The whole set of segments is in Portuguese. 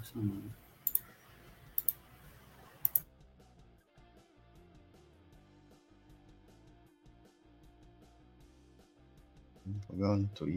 funcionando. Vou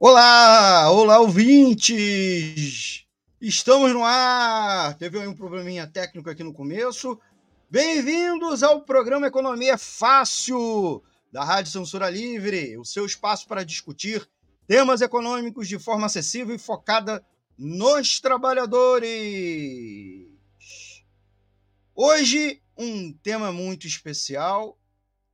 Olá, olá ouvintes! Estamos no ar! Teve um probleminha técnico aqui no começo. Bem-vindos ao programa Economia Fácil da Rádio Censura Livre, o seu espaço para discutir temas econômicos de forma acessível e focada nos trabalhadores. Hoje, um tema muito especial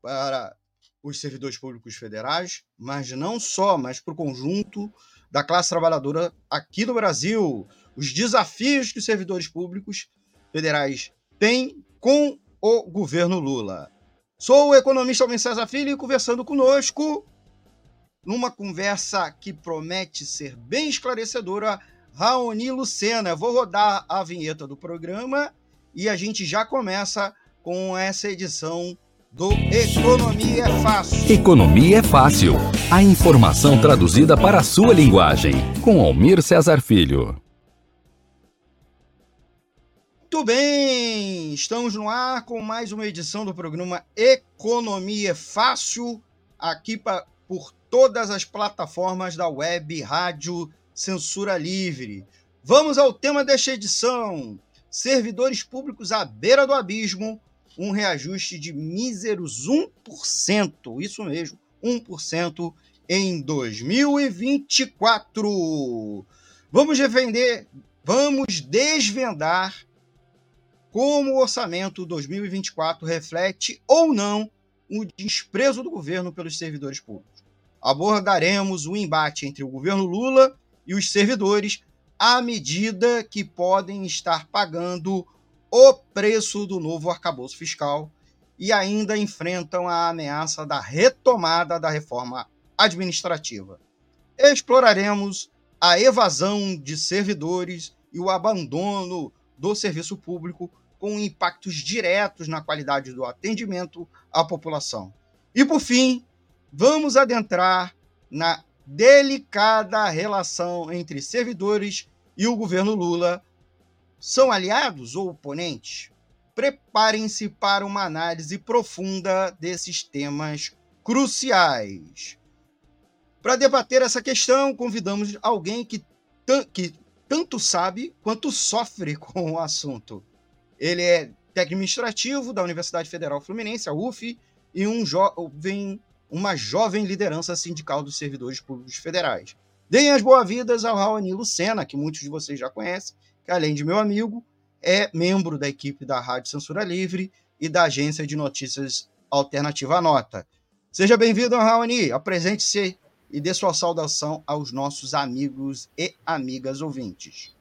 para os servidores públicos federais, mas não só, mas para o conjunto da classe trabalhadora aqui no Brasil. Os desafios que os servidores públicos federais têm com o governo Lula. Sou o economista Alvin César Filho e conversando conosco, numa conversa que promete ser bem esclarecedora, Raoni Lucena. Vou rodar a vinheta do programa e a gente já começa com essa edição do Economia é Fácil. Economia é Fácil. A informação traduzida para a sua linguagem. Com Almir Cesar Filho. Muito bem, estamos no ar com mais uma edição do programa Economia é Fácil, aqui pra, por todas as plataformas da web, rádio, censura livre. Vamos ao tema desta edição: servidores públicos à beira do abismo um reajuste de míseros 1%, isso mesmo, 1% em 2024. Vamos defender, vamos desvendar como o orçamento 2024 reflete ou não o desprezo do governo pelos servidores públicos. Abordaremos o embate entre o governo Lula e os servidores à medida que podem estar pagando o preço do novo arcabouço fiscal e ainda enfrentam a ameaça da retomada da reforma administrativa. Exploraremos a evasão de servidores e o abandono do serviço público com impactos diretos na qualidade do atendimento à população. E por fim, vamos adentrar na delicada relação entre servidores e o governo Lula são aliados ou oponentes? Preparem-se para uma análise profunda desses temas cruciais. Para debater essa questão, convidamos alguém que, que tanto sabe quanto sofre com o assunto. Ele é técnico administrativo da Universidade Federal Fluminense, a UF, e um jovem, uma jovem liderança sindical dos servidores públicos federais. Deem as boas-vindas ao Raoni Lucena, que muitos de vocês já conhecem, que além de meu amigo, é membro da equipe da Rádio Censura Livre e da agência de notícias Alternativa Nota. Seja bem-vindo, Raoni. Apresente-se e dê sua saudação aos nossos amigos e amigas ouvintes.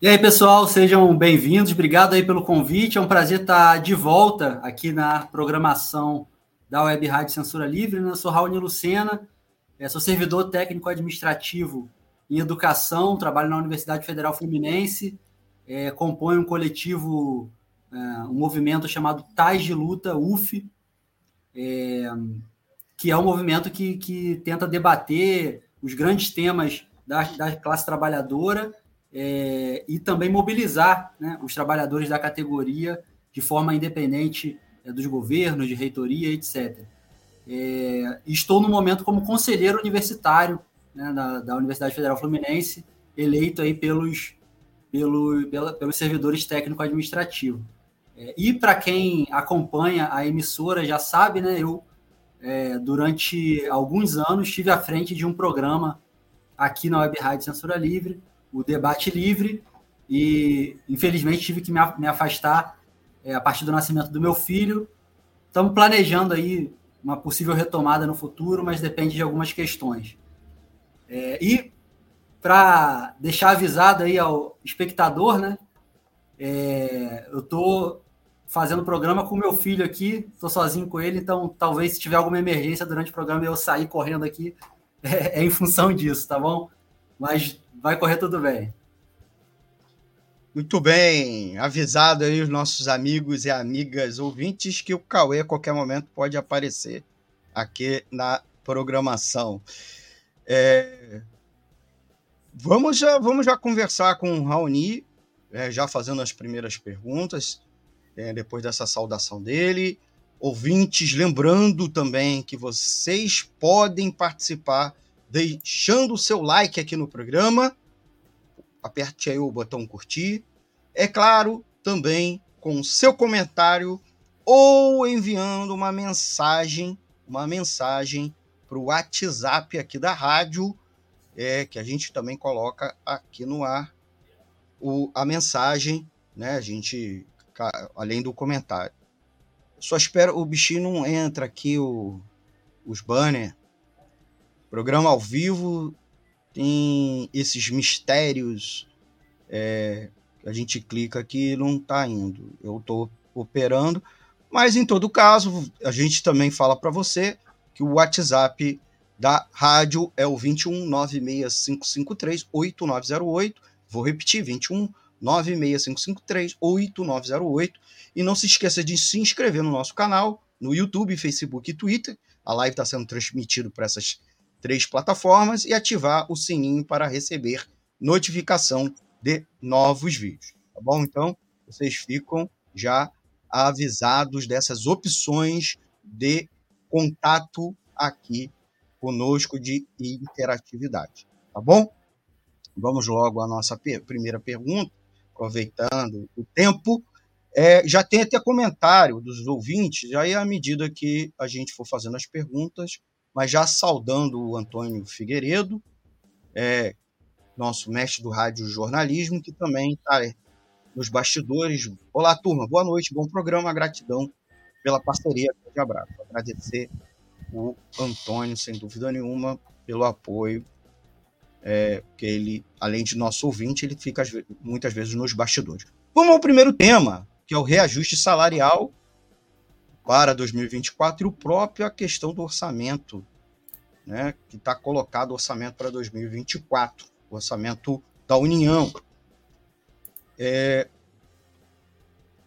E aí, pessoal, sejam bem-vindos. Obrigado aí pelo convite. É um prazer estar de volta aqui na programação da Web Rádio Censura Livre. Eu sou Raoni Lucena, sou servidor técnico administrativo em educação, trabalho na Universidade Federal Fluminense, é, compõe um coletivo, é, um movimento chamado Tais de Luta, UF, é, que é um movimento que, que tenta debater os grandes temas da, da classe trabalhadora é, e também mobilizar né, os trabalhadores da categoria de forma independente é, dos governos, de reitoria, etc. É, estou no momento como conselheiro universitário né, da, da, Universidade Federal Fluminense, eleito aí pelos, pelo, pela, pelos servidores técnico-administrativos. É, e para quem acompanha a emissora já sabe, né, eu é, durante alguns anos estive à frente de um programa aqui na Web Rádio Censura Livre, o Debate Livre, e infelizmente tive que me afastar é, a partir do nascimento do meu filho. Estamos planejando aí uma possível retomada no futuro, mas depende de algumas questões. É, e para deixar avisado aí ao espectador, né? É, eu estou fazendo programa com meu filho aqui, estou sozinho com ele, então talvez se tiver alguma emergência durante o programa eu sair correndo aqui, é, é em função disso, tá bom? Mas vai correr tudo bem. Muito bem, avisado aí os nossos amigos e amigas ouvintes que o Cauê a qualquer momento pode aparecer aqui na programação. É... Vamos, já, vamos já conversar com o Raoni, é, já fazendo as primeiras perguntas, é, depois dessa saudação dele. Ouvintes, lembrando também que vocês podem participar deixando o seu like aqui no programa aperte aí o botão curtir. É claro, também com o seu comentário ou enviando uma mensagem, uma mensagem para o WhatsApp aqui da rádio, é, que a gente também coloca aqui no ar o, a mensagem, né? A gente, além do comentário. Só espero, o bichinho não entra aqui, o, os banners. Programa ao vivo tem esses mistérios é, a gente clica aqui e não está indo. Eu estou operando, mas em todo caso, a gente também fala para você que o WhatsApp da rádio é o 21 96553 8908. Vou repetir, 21 96553 8908. E não se esqueça de se inscrever no nosso canal, no YouTube, Facebook e Twitter. A live está sendo transmitida para essas três plataformas e ativar o sininho para receber notificação de novos vídeos. Tá bom? Então, vocês ficam já avisados dessas opções de contato aqui conosco de interatividade. Tá bom? Vamos logo à nossa primeira pergunta, aproveitando o tempo. É, já tem até comentário dos ouvintes, aí à medida que a gente for fazendo as perguntas, mas já saudando o Antônio Figueiredo, é, nosso mestre do rádio jornalismo, que também está nos bastidores. Olá, turma, boa noite, bom programa, gratidão pela parceria. de abraço. Agradecer o Antônio, sem dúvida nenhuma, pelo apoio, é, que ele, além de nosso ouvinte, ele fica muitas vezes nos bastidores. Vamos ao primeiro tema, que é o reajuste salarial para 2024 e o próprio a questão do orçamento, né, que está colocado o orçamento para 2024, o orçamento da União. É,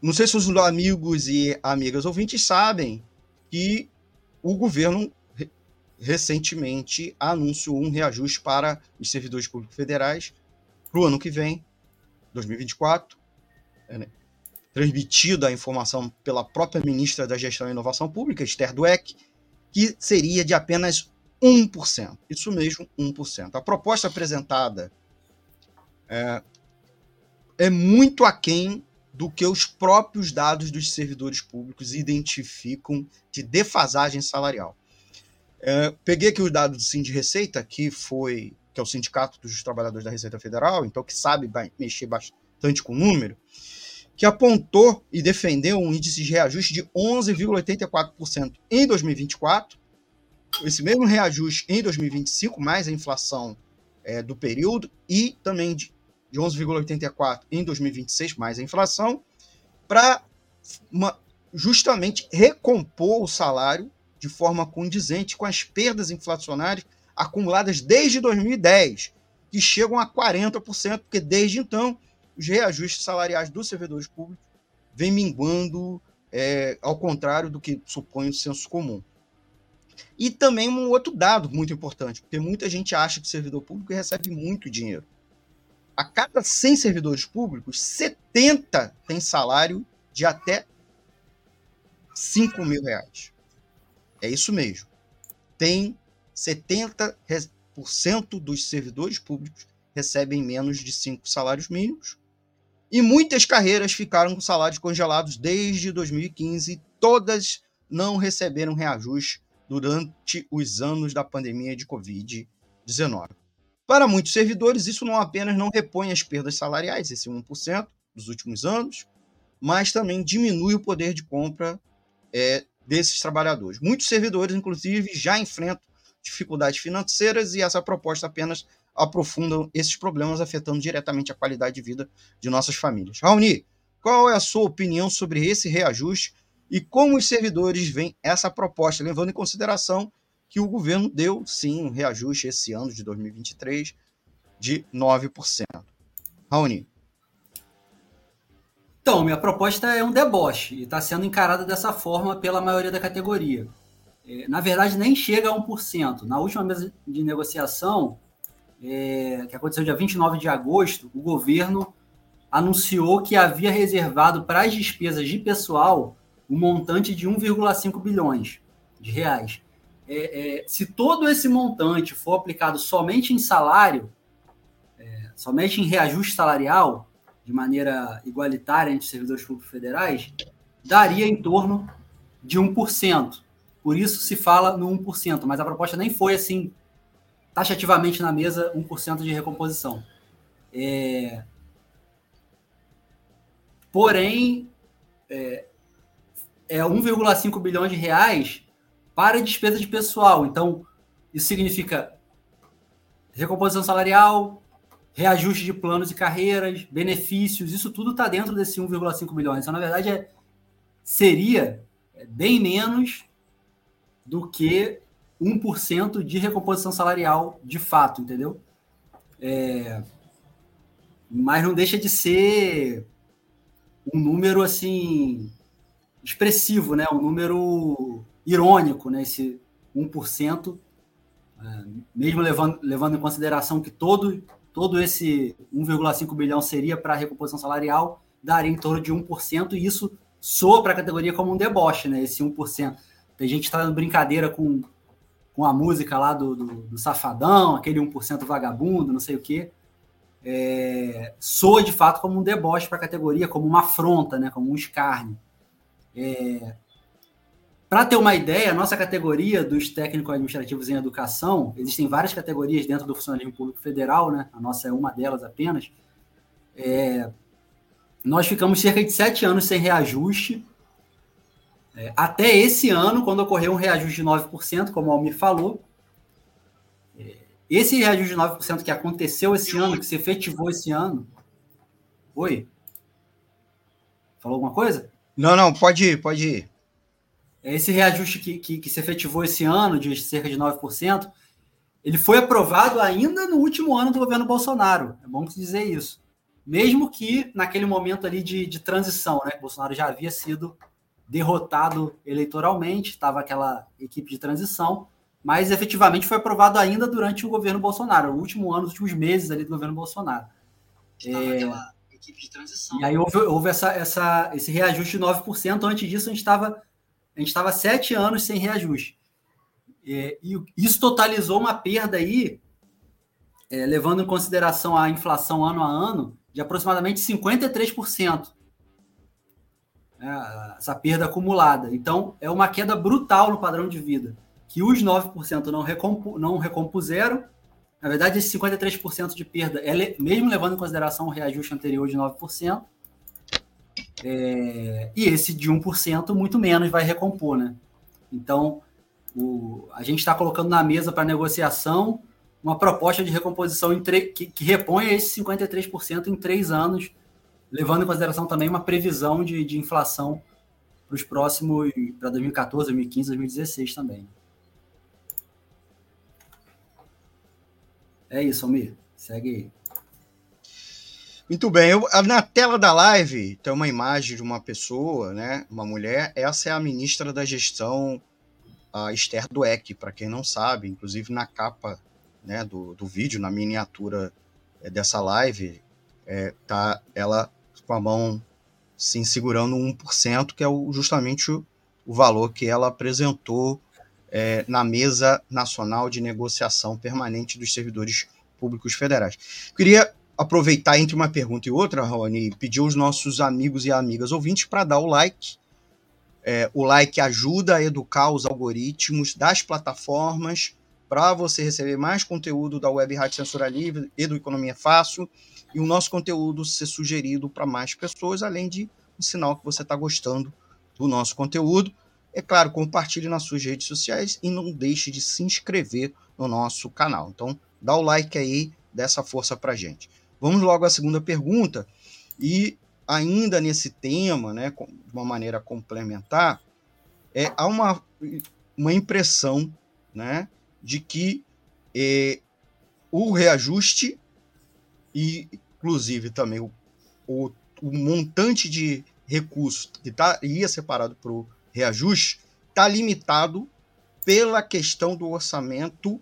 não sei se os amigos e amigas ouvintes sabem que o governo recentemente anunciou um reajuste para os servidores públicos federais para o ano que vem, 2024. É, né? transmitida a informação pela própria ministra da Gestão e Inovação Pública, Esther Dweck, que seria de apenas 1%. Isso mesmo, 1%. A proposta apresentada é, é muito aquém do que os próprios dados dos servidores públicos identificam de defasagem salarial. É, peguei aqui os dados do Sind Receita, que foi que é o Sindicato dos Trabalhadores da Receita Federal, então que sabe mexer bastante com o número, que apontou e defendeu um índice de reajuste de 11,84% em 2024, esse mesmo reajuste em 2025, mais a inflação é, do período, e também de, de 11,84% em 2026, mais a inflação, para justamente recompor o salário de forma condizente com as perdas inflacionárias acumuladas desde 2010, que chegam a 40%, porque desde então os reajustes salariais dos servidores públicos vêm minguando, é, ao contrário do que supõe o senso comum. E também um outro dado muito importante, porque muita gente acha que o servidor público recebe muito dinheiro. A cada 100 servidores públicos, 70 têm salário de até 5 mil reais. É isso mesmo. Tem 70% dos servidores públicos recebem menos de cinco salários mínimos. E muitas carreiras ficaram com salários congelados desde 2015. Todas não receberam reajuste durante os anos da pandemia de Covid-19. Para muitos servidores, isso não apenas não repõe as perdas salariais, esse 1% dos últimos anos, mas também diminui o poder de compra é, desses trabalhadores. Muitos servidores, inclusive, já enfrentam dificuldades financeiras e essa proposta apenas aprofunda esses problemas, afetando diretamente a qualidade de vida de nossas famílias. Raoni, qual é a sua opinião sobre esse reajuste e como os servidores veem essa proposta, levando em consideração que o governo deu, sim, um reajuste esse ano de 2023 de 9%. Raoni. Então, minha proposta é um deboche e está sendo encarada dessa forma pela maioria da categoria. É, na verdade, nem chega a 1%. Na última mesa de negociação, é, que aconteceu dia 29 de agosto, o governo anunciou que havia reservado para as despesas de pessoal um montante de 1,5 bilhões de reais. É, é, se todo esse montante for aplicado somente em salário, é, somente em reajuste salarial, de maneira igualitária entre servidores públicos federais, daria em torno de 1%. Por isso se fala no 1%, mas a proposta nem foi assim, taxativamente na mesa, 1% de recomposição. É... Porém, é, é 1,5 bilhões de reais para despesa de pessoal. Então, isso significa recomposição salarial, reajuste de planos e carreiras, benefícios, isso tudo está dentro desse 1,5 bilhões. Então, na verdade, é, seria bem menos do que 1% de recomposição salarial de fato, entendeu? É, mas não deixa de ser um número assim expressivo, né? Um número irônico, né? Esse 1%, é, mesmo levando, levando em consideração que todo todo esse 1,5 bilhão seria para recomposição salarial, daria em torno de 1%, e isso soa para a categoria como um deboche, né? Esse 1%. Tem gente que está dando brincadeira com, com a música lá do, do, do Safadão, aquele 1% vagabundo, não sei o quê. É, soa de fato como um deboche para a categoria, como uma afronta, né? como um escárnio. É, para ter uma ideia, a nossa categoria dos técnicos administrativos em educação, existem várias categorias dentro do funcionalismo público federal, né? A nossa é uma delas apenas. É, nós ficamos cerca de sete anos sem reajuste. É, até esse ano, quando ocorreu um reajuste de 9%, como o Almir falou. É, esse reajuste de 9% que aconteceu esse ano, que se efetivou esse ano. Oi? Falou alguma coisa? Não, não, pode ir, pode ir. Esse reajuste que, que, que se efetivou esse ano, de cerca de 9%, ele foi aprovado ainda no último ano do governo Bolsonaro. É bom dizer isso. Mesmo que naquele momento ali de, de transição, né? Bolsonaro já havia sido derrotado eleitoralmente, estava aquela equipe de transição, mas efetivamente foi aprovado ainda durante o governo Bolsonaro, o último ano, os últimos meses ali do governo Bolsonaro. Estava é... aquela equipe de transição. E aí houve, houve essa, essa, esse reajuste de 9%. Antes disso, a gente estava a gente estava sete anos sem reajuste. É, e isso totalizou uma perda aí, é, levando em consideração a inflação ano a ano, de aproximadamente 53%. É, essa perda acumulada. Então, é uma queda brutal no padrão de vida, que os 9% não, recompu não recompuseram. Na verdade, esse 53% de perda, é, mesmo levando em consideração o reajuste anterior de 9%, é, e esse de 1% muito menos vai recompor, né? Então, o, a gente está colocando na mesa para negociação uma proposta de recomposição que, que reponha esse 53% em três anos, levando em consideração também uma previsão de, de inflação para os próximos, para 2014, 2015, 2016 também. É isso, Almir. Segue aí. Muito bem, eu, na tela da live tem uma imagem de uma pessoa, né, uma mulher. Essa é a ministra da Gestão, a Esther Dueck, para quem não sabe. Inclusive na capa né, do, do vídeo, na miniatura é, dessa live, é, tá ela com a mão sim segurando 1%, que é o, justamente o, o valor que ela apresentou é, na mesa nacional de negociação permanente dos servidores públicos federais. Queria aproveitar entre uma pergunta e outra, e pedir aos nossos amigos e amigas ouvintes para dar o like. É, o like ajuda a educar os algoritmos das plataformas para você receber mais conteúdo da Web Rádio Censura Livre e do Economia Fácil e o nosso conteúdo ser sugerido para mais pessoas, além de um sinal que você está gostando do nosso conteúdo. É claro, compartilhe nas suas redes sociais e não deixe de se inscrever no nosso canal. Então, dá o like aí, dessa força para gente. Vamos logo à segunda pergunta. E ainda nesse tema, né, de uma maneira complementar, é, há uma, uma impressão né, de que é, o reajuste e, inclusive, também o, o, o montante de recursos que estaria separado para o reajuste está limitado pela questão do orçamento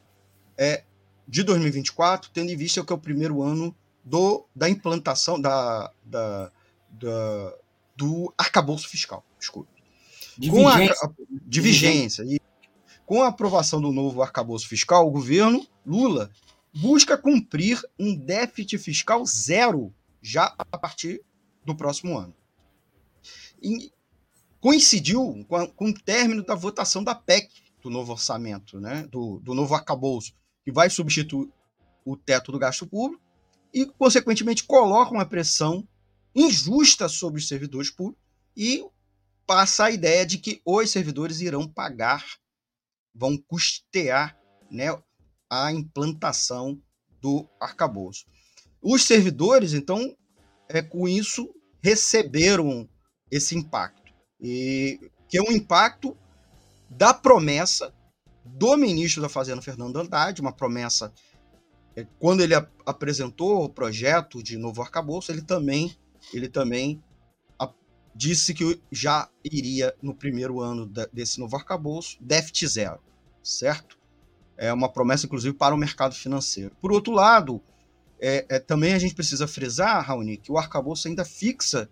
é, de 2024, tendo em vista que é o primeiro ano do, da implantação da, da, da do arcabouço fiscal. Desculpe. De com vigência. A, de vigência. E com a aprovação do novo arcabouço fiscal, o governo Lula busca cumprir um déficit fiscal zero já a partir do próximo ano. E coincidiu com, a, com o término da votação da PEC do novo orçamento, né, do, do novo arcabouço, que vai substituir o teto do gasto público e, consequentemente, coloca uma pressão injusta sobre os servidores públicos e passa a ideia de que os servidores irão pagar, vão custear né, a implantação do arcabouço. Os servidores, então, é, com isso, receberam esse impacto, e, que é um impacto da promessa do ministro da Fazenda, Fernando Haddad, uma promessa quando ele apresentou o projeto de novo arcabouço, ele também, ele também disse que já iria, no primeiro ano desse novo arcabouço, déficit zero, certo? É uma promessa, inclusive, para o mercado financeiro. Por outro lado, é, é, também a gente precisa frisar, Raoni, que o arcabouço ainda fixa,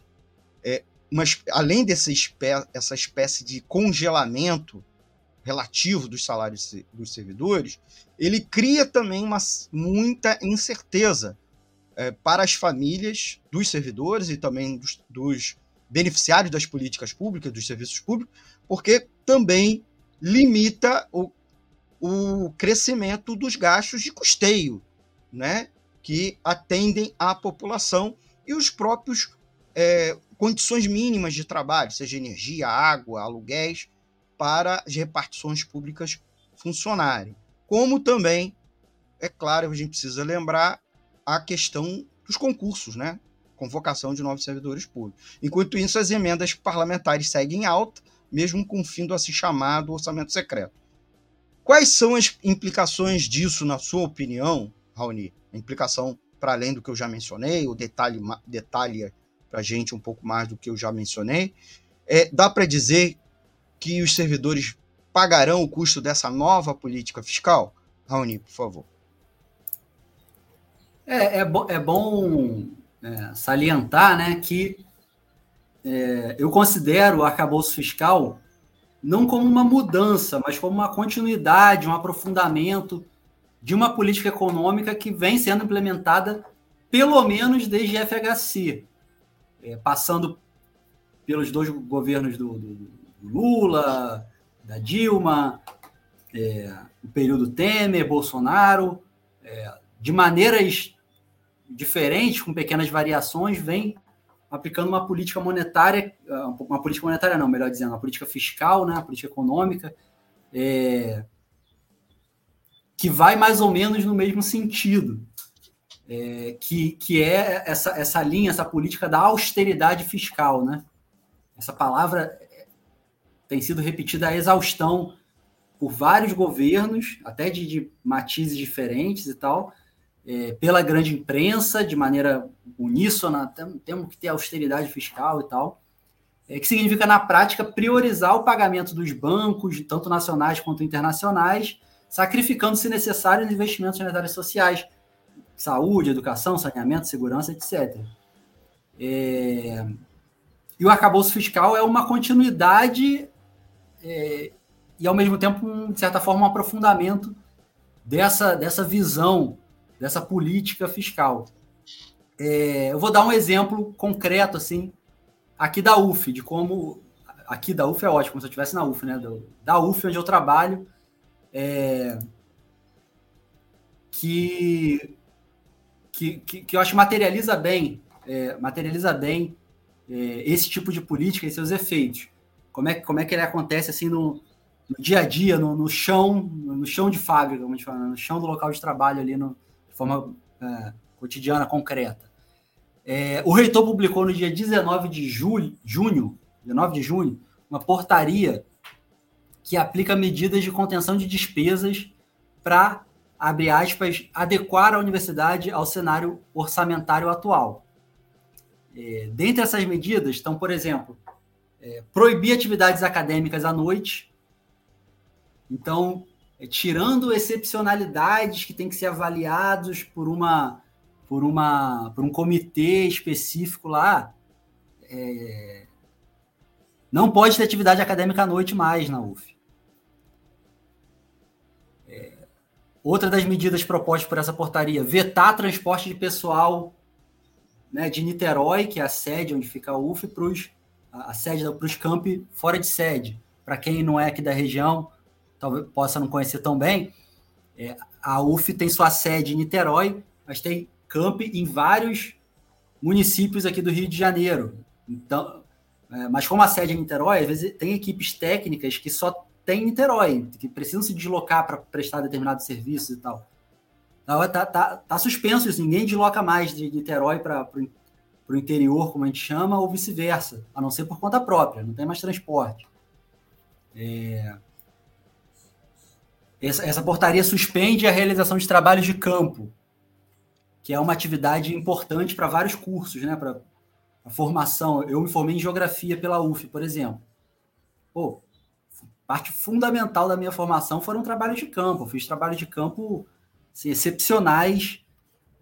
é, uma, além dessa espé essa espécie de congelamento relativo dos salários dos servidores, ele cria também uma, muita incerteza é, para as famílias dos servidores e também dos, dos beneficiários das políticas públicas, dos serviços públicos, porque também limita o, o crescimento dos gastos de custeio, né, que atendem à população e os próprios é, condições mínimas de trabalho, seja energia, água, aluguéis, para as repartições públicas funcionarem. Como também, é claro, a gente precisa lembrar a questão dos concursos, né? Convocação de novos servidores públicos. Enquanto isso, as emendas parlamentares seguem alta, mesmo com o fim do assim chamado orçamento secreto. Quais são as implicações disso, na sua opinião, Raoni? A implicação para além do que eu já mencionei, o detalhe detalha para a gente um pouco mais do que eu já mencionei. É, dá para dizer que os servidores pagarão o custo dessa nova política fiscal? Raoni, por favor. É, é, bo é bom é, salientar né, que é, eu considero o arcabouço fiscal não como uma mudança, mas como uma continuidade, um aprofundamento de uma política econômica que vem sendo implementada pelo menos desde FHC, é, passando pelos dois governos do, do Lula, da Dilma, é, o período Temer, Bolsonaro, é, de maneiras diferentes, com pequenas variações, vem aplicando uma política monetária, uma política monetária não, melhor dizendo, uma política fiscal, né, uma política econômica, é, que vai mais ou menos no mesmo sentido, é, que, que é essa, essa linha, essa política da austeridade fiscal, né? Essa palavra tem sido repetida a exaustão por vários governos, até de, de matizes diferentes e tal, é, pela grande imprensa, de maneira uníssona, temos que ter austeridade fiscal e tal, é, que significa, na prática, priorizar o pagamento dos bancos, tanto nacionais quanto internacionais, sacrificando, se necessário, os investimentos nas áreas sociais, saúde, educação, saneamento, segurança, etc. É... E o arcabouço fiscal é uma continuidade é, e ao mesmo tempo, um, de certa forma, um aprofundamento dessa, dessa visão, dessa política fiscal. É, eu vou dar um exemplo concreto, assim, aqui da UF, de como. Aqui da UF é ótimo, como se eu estivesse na UF, né? Da UF, onde eu trabalho, é, que, que, que, que, eu acho materializa bem, é, materializa bem é, esse tipo de política e seus efeitos. Como é, como é que ele acontece assim no, no dia a dia, no, no, chão, no chão de fábrica, como a gente fala, no chão do local de trabalho ali, no, de forma é, cotidiana, concreta. É, o reitor publicou no dia 19 de julho, junho, 19 de junho, uma portaria que aplica medidas de contenção de despesas para, abre aspas, adequar a universidade ao cenário orçamentário atual. É, dentre essas medidas estão, por exemplo, é, proibir atividades acadêmicas à noite. Então, é, tirando excepcionalidades que têm que ser avaliados por uma por uma por um comitê específico lá, é, não pode ter atividade acadêmica à noite mais na UF. É, outra das medidas propostas por essa portaria, vetar transporte de pessoal né, de Niterói, que é a sede onde fica a UF, para a sede para os campi fora de sede. Para quem não é aqui da região, talvez possa não conhecer tão bem, é, a UF tem sua sede em Niterói, mas tem camp em vários municípios aqui do Rio de Janeiro. Então, é, mas como a sede é em Niterói, às vezes tem equipes técnicas que só tem em Niterói, que precisam se deslocar para prestar determinados serviços e tal. Tá, tá, tá, tá suspenso isso, ninguém desloca mais de Niterói para o interior, como a gente chama, ou vice-versa, a não ser por conta própria, não tem mais transporte. É... Essa, essa portaria suspende a realização de trabalhos de campo, que é uma atividade importante para vários cursos, né? Para a formação. Eu me formei em geografia pela UF, por exemplo. Pô, parte fundamental da minha formação foram trabalhos de campo. Eu fiz trabalhos de campo assim, excepcionais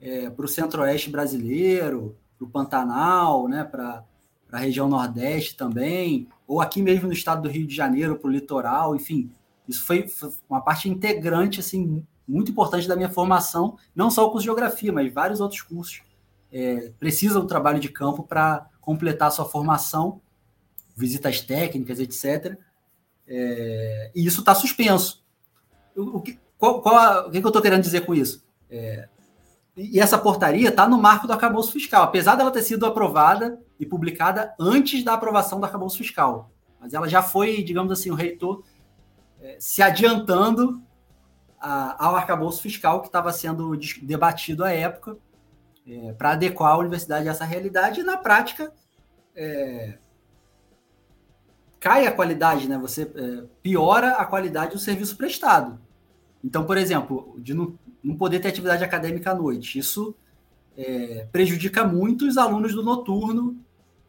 é, para o centro-oeste brasileiro, para o Pantanal, né, para a região nordeste também, ou aqui mesmo no estado do Rio de Janeiro, para o litoral, enfim. Isso foi, foi, uma parte integrante, assim, muito importante da minha formação, não só o curso de geografia, mas vários outros cursos. É, do trabalho de campo para completar a sua formação, visitas técnicas, etc. É, e isso está suspenso. O, o que, qual, qual a, o que, eu estou querendo dizer com isso? É, e essa portaria está no marco do arcabouço fiscal, apesar dela ter sido aprovada e publicada antes da aprovação do arcabouço fiscal. Mas ela já foi, digamos assim, o reitor é, se adiantando a, ao arcabouço fiscal que estava sendo debatido à época é, para adequar a universidade a essa realidade e, na prática, é, cai a qualidade, né? Você piora a qualidade do serviço prestado. Então, por exemplo, de não, poder ter atividade acadêmica à noite, isso é, prejudica muito os alunos do noturno,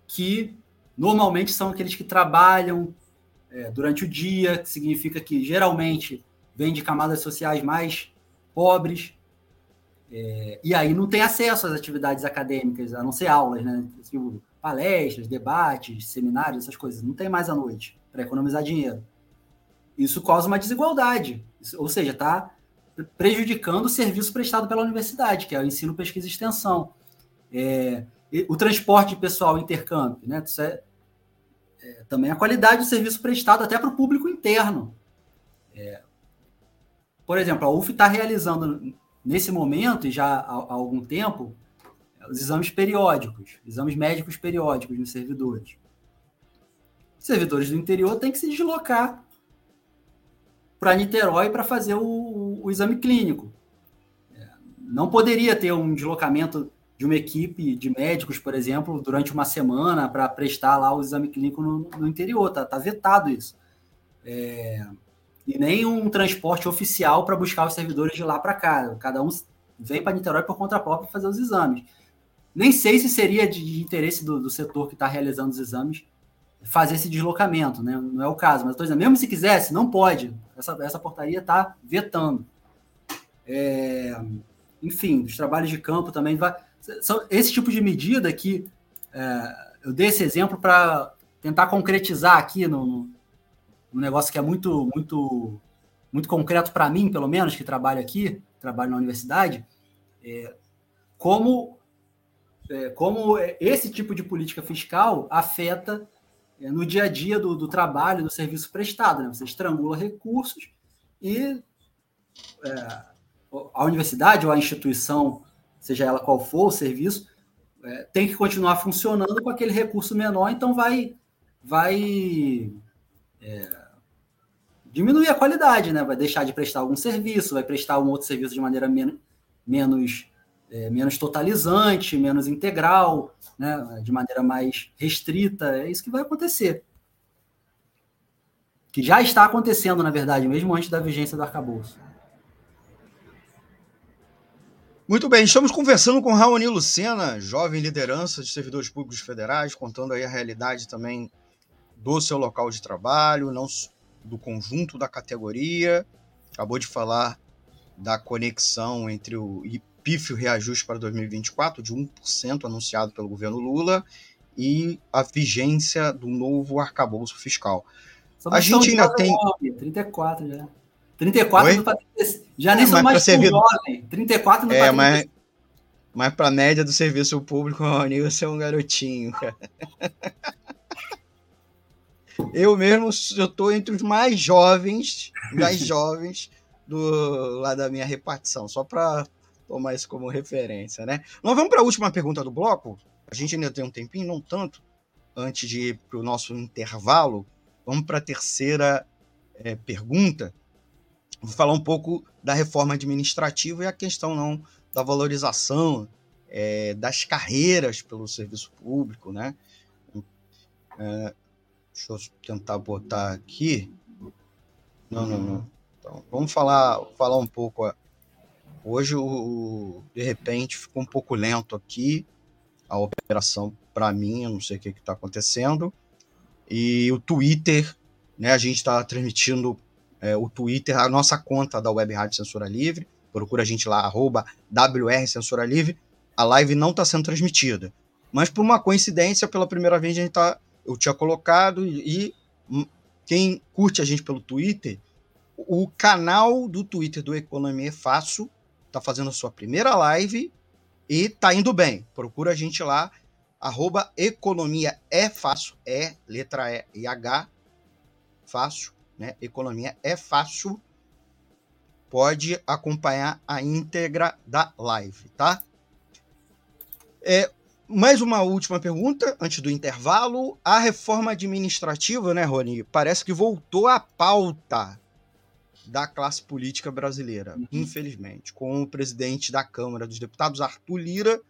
que normalmente são aqueles que trabalham é, durante o dia, que significa que geralmente vêm de camadas sociais mais pobres, é, e aí não tem acesso às atividades acadêmicas, a não ser aulas, né? Tipo, palestras, debates, seminários, essas coisas. Não tem mais à noite para economizar dinheiro. Isso causa uma desigualdade, ou seja, está prejudicando o serviço prestado pela universidade, que é o ensino, pesquisa e extensão. É, o transporte pessoal intercâmbio, né? Isso é, é, também a qualidade do serviço prestado até para o público interno. É, por exemplo, a UF está realizando nesse momento e já há, há, algum tempo os exames periódicos, exames médicos periódicos nos servidores. Os servidores do interior têm que se deslocar para Niterói para fazer o, o, exame clínico. É, não poderia ter um deslocamento de uma equipe de médicos, por exemplo, durante uma semana para prestar lá o exame clínico no, no interior. Está tá vetado isso. É, e nem um transporte oficial para buscar os servidores de lá para cá. Cada um vem para Niterói por conta própria fazer os exames. Nem sei se seria de, de interesse do, do setor que está realizando os exames fazer esse deslocamento, né? Não é o caso, mas estou dizendo, mesmo se quisesse, não pode. Essa, essa portaria está vetando. É, enfim, os trabalhos de campo também vai. São esse tipo de medida que é, eu dei esse exemplo para tentar concretizar aqui no, no, um negócio que é muito, muito, muito concreto para mim, pelo menos, que trabalho aqui, trabalho na universidade, é, como, é, como esse tipo de política fiscal afeta no dia a dia do, do, trabalho, do serviço prestado. Né? Você estrangula recursos e é, a universidade ou a instituição, seja ela qual for o serviço, é, tem que continuar funcionando com aquele recurso menor, então vai, vai é, diminuir a qualidade, né? Vai deixar de prestar algum serviço, vai prestar um outro serviço de maneira menos, menos, é, menos totalizante, menos integral, né? de maneira mais restrita. É isso que vai acontecer. Que já está acontecendo, na verdade, mesmo antes da vigência do arcabouço. Muito bem, estamos conversando com Raoni Lucena, jovem liderança de servidores públicos federais, contando aí a realidade também do seu local de trabalho, não do conjunto da categoria. Acabou de falar da conexão entre o pífio reajuste para 2024 de 1% anunciado pelo governo Lula e a vigência do novo arcabouço fiscal. a gente ainda tem 34 já. 34 Oi? não Já nem é, sou mais servir... jovem. 34 não é, mas, mas para a média do serviço público, o Nilson é um garotinho, cara. Eu mesmo, eu tô entre os mais jovens, mais jovens do lá da minha repartição, só para tomar isso como referência, né? Nós vamos para a última pergunta do bloco. A gente ainda tem um tempinho, não tanto, antes de ir para o nosso intervalo. Vamos para a terceira é, pergunta, Vou falar um pouco da reforma administrativa e a questão não da valorização é, das carreiras pelo serviço público, né? É, deixa eu tentar botar aqui. Não, não, não. Então, vamos falar, falar um pouco. Hoje, o, de repente, ficou um pouco lento aqui a operação para mim, eu não sei o que está acontecendo. E o Twitter, né? A gente está transmitindo é, o Twitter, a nossa conta da Web Rádio Censura Livre. Procura a gente lá, arroba WR Censura Livre. A live não está sendo transmitida. Mas por uma coincidência, pela primeira vez a gente tá, eu tinha colocado e, e quem curte a gente pelo Twitter, o canal do Twitter do Economia é Fácil está fazendo sua primeira live e tá indo bem. Procura a gente lá, arroba Economia é Fácil, é letra E e H, fácil, né? Economia é fácil. Pode acompanhar a íntegra da live, tá? É, mais uma última pergunta antes do intervalo. A reforma administrativa, né, Rony? Parece que voltou à pauta da classe política brasileira, uhum. infelizmente, com o presidente da Câmara dos Deputados, Arthur Lira,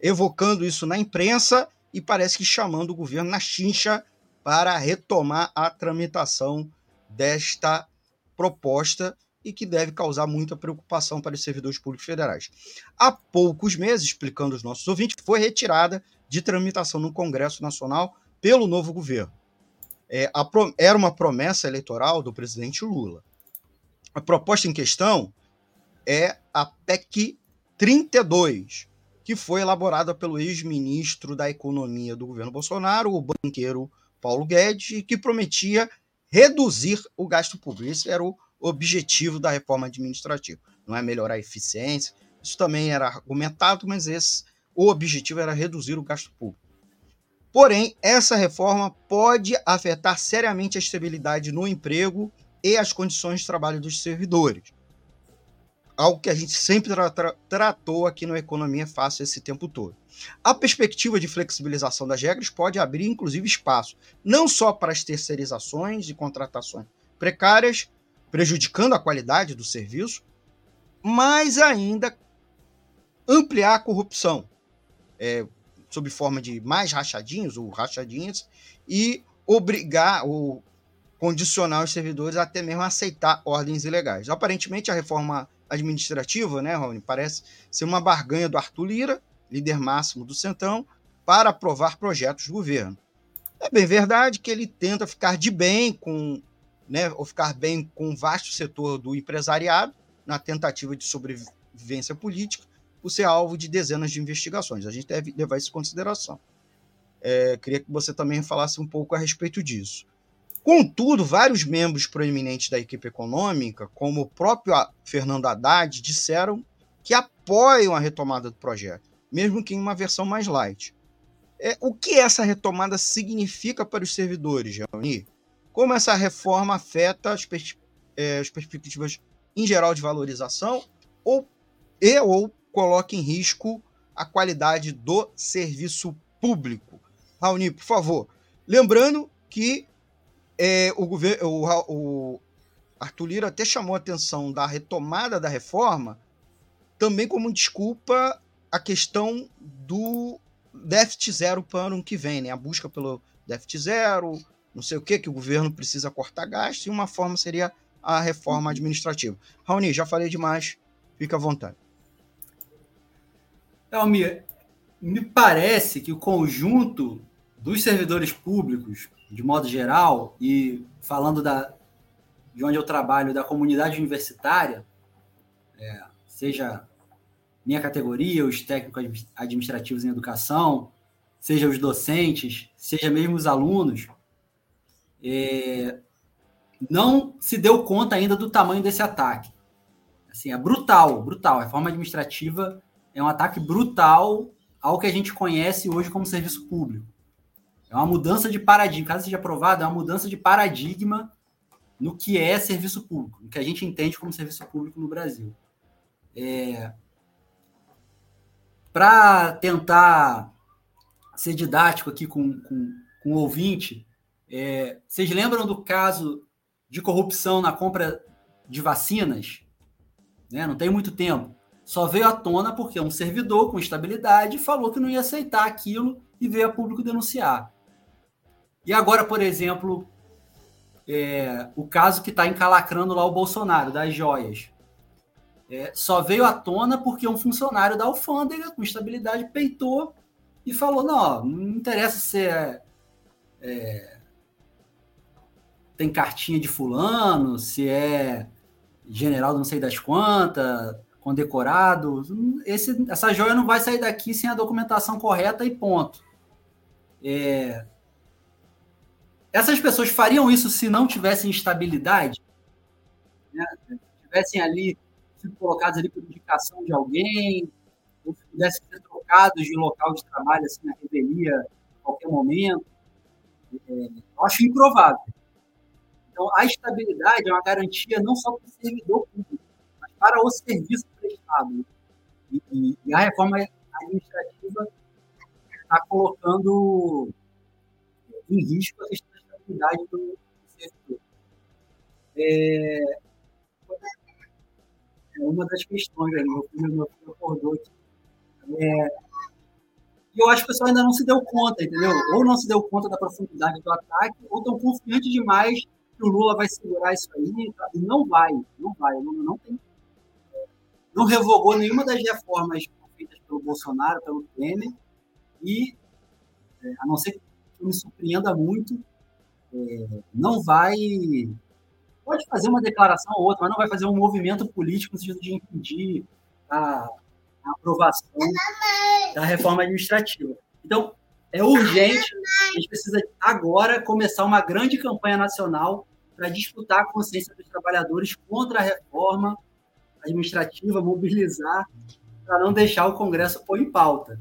evocando isso na imprensa e parece que chamando o governo na chincha para retomar a tramitação desta proposta e que deve causar muita preocupação para os servidores públicos federais. Há poucos meses, explicando aos nossos ouvintes, foi retirada de tramitação no Congresso Nacional pelo novo governo. É, a, era uma promessa eleitoral do presidente Lula. A proposta em questão é a PEC 32, que foi elaborada pelo ex-ministro da Economia do governo Bolsonaro, o banqueiro Paulo Guedes, e que prometia reduzir o gasto público. Esse era o objetivo da reforma administrativa. Não é melhorar a eficiência, isso também era argumentado, mas esse, o objetivo era reduzir o gasto público. Porém, essa reforma pode afetar seriamente a estabilidade no emprego e as condições de trabalho dos servidores. Algo que a gente sempre tra tra tratou aqui no Economia Fácil esse tempo todo. A perspectiva de flexibilização das regras pode abrir, inclusive, espaço não só para as terceirizações e contratações precárias, prejudicando a qualidade do serviço, mas ainda ampliar a corrupção, é, sob forma de mais rachadinhos ou rachadinhas, e obrigar ou condicionar os servidores até mesmo a aceitar ordens ilegais. Aparentemente, a reforma administrativa, né, Rony, parece ser uma barganha do Arthur Lira, líder máximo do Centrão, para aprovar projetos do governo. É bem verdade que ele tenta ficar de bem com, né, ou ficar bem com um vasto setor do empresariado, na tentativa de sobrevivência política, por ser alvo de dezenas de investigações. A gente deve levar isso em consideração. É, queria que você também falasse um pouco a respeito disso. Contudo, vários membros proeminentes da equipe econômica, como o próprio Fernando Haddad, disseram que apoiam a retomada do projeto, mesmo que em uma versão mais light. É, o que essa retomada significa para os servidores, Jauni? Como essa reforma afeta as, pers é, as perspectivas em geral de valorização ou, e ou coloca em risco a qualidade do serviço público? Raoni, por favor. Lembrando que é, o, governo, o, o Arthur Lira até chamou a atenção da retomada da reforma, também como desculpa a questão do déficit zero para o ano que vem, né? A busca pelo déficit zero, não sei o que, que o governo precisa cortar gasto, e uma forma seria a reforma uhum. administrativa. Raoni, já falei demais, fica à vontade. Almir, me parece que o conjunto dos servidores públicos de modo geral, e falando da, de onde eu trabalho, da comunidade universitária, é, seja minha categoria, os técnicos administrativos em educação, seja os docentes, seja mesmo os alunos, é, não se deu conta ainda do tamanho desse ataque. Assim, é brutal, brutal. A reforma administrativa é um ataque brutal ao que a gente conhece hoje como serviço público. É uma mudança de paradigma. Caso seja aprovado, é uma mudança de paradigma no que é serviço público, no que a gente entende como serviço público no Brasil. É... Para tentar ser didático aqui com, com, com o ouvinte, é... vocês lembram do caso de corrupção na compra de vacinas? Né? Não tem muito tempo. Só veio à tona porque um servidor com estabilidade falou que não ia aceitar aquilo e veio a público denunciar. E agora, por exemplo, é, o caso que está encalacrando lá o Bolsonaro, das joias. É, só veio à tona porque um funcionário da alfândega, com estabilidade, peitou e falou: não, não interessa se é, é, tem cartinha de fulano, se é general não sei das quantas, condecorado. Esse, essa joia não vai sair daqui sem a documentação correta e ponto. É, essas pessoas fariam isso se não tivessem estabilidade? Né? Se tivessem ali sido colocados ali por indicação de alguém, ou se pudessem ser trocados de local de trabalho assim, na revelia a qualquer momento. É, eu acho improvável. Então, a estabilidade é uma garantia não só para o servidor público, mas para o serviço prestado. E, e, e a reforma administrativa está colocando em risco a questão atividade do servidor. É, é uma das questões, né? meu acordou aqui. É, e eu acho que o pessoal ainda não se deu conta, entendeu? Ou não se deu conta da profundidade do ataque, ou estão confiantes demais que o Lula vai segurar isso aí, tá? e não vai, não vai. O Lula não tem. Não revogou nenhuma das reformas feitas pelo Bolsonaro, pelo Temer, e, é, a não ser que me surpreenda muito, é, não vai. Pode fazer uma declaração ou outra, mas não vai fazer um movimento político no sentido de impedir a, a aprovação da reforma administrativa. Então, é urgente, a gente precisa agora começar uma grande campanha nacional para disputar a consciência dos trabalhadores contra a reforma administrativa, mobilizar para não deixar o Congresso pôr em pauta.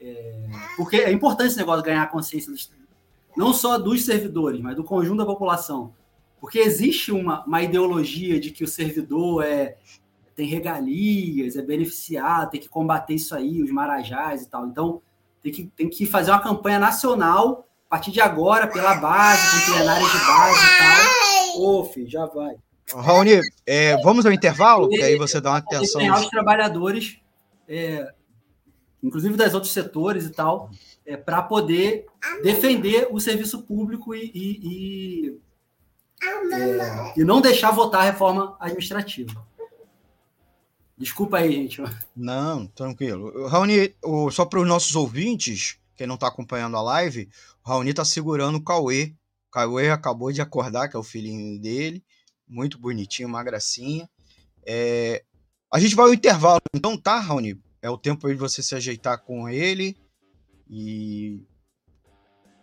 É, porque é importante esse negócio ganhar a consciência dos, não só dos servidores, mas do conjunto da população. Porque existe uma, uma ideologia de que o servidor é tem regalias, é beneficiado, tem que combater isso aí, os marajás e tal. Então, tem que, tem que fazer uma campanha nacional, a partir de agora, pela base, com plenárias de base e tal. Ô, filho, já vai. Raoni, é, vamos ao intervalo, que aí você dá uma atenção. Os trabalhadores, é, inclusive das outros setores e tal, é, para poder defender o serviço público e, e, e, é, e, não deixar votar a reforma administrativa. Desculpa aí, gente. Não, tranquilo. Raoni, só para os nossos ouvintes, quem não está acompanhando a live, o Raoni está segurando o Cauê. O Cauê acabou de acordar, que é o filhinho dele. Muito bonitinho, uma gracinha. É, a gente vai ao intervalo, então, tá, Raoni? É o tempo aí de você se ajeitar com ele e,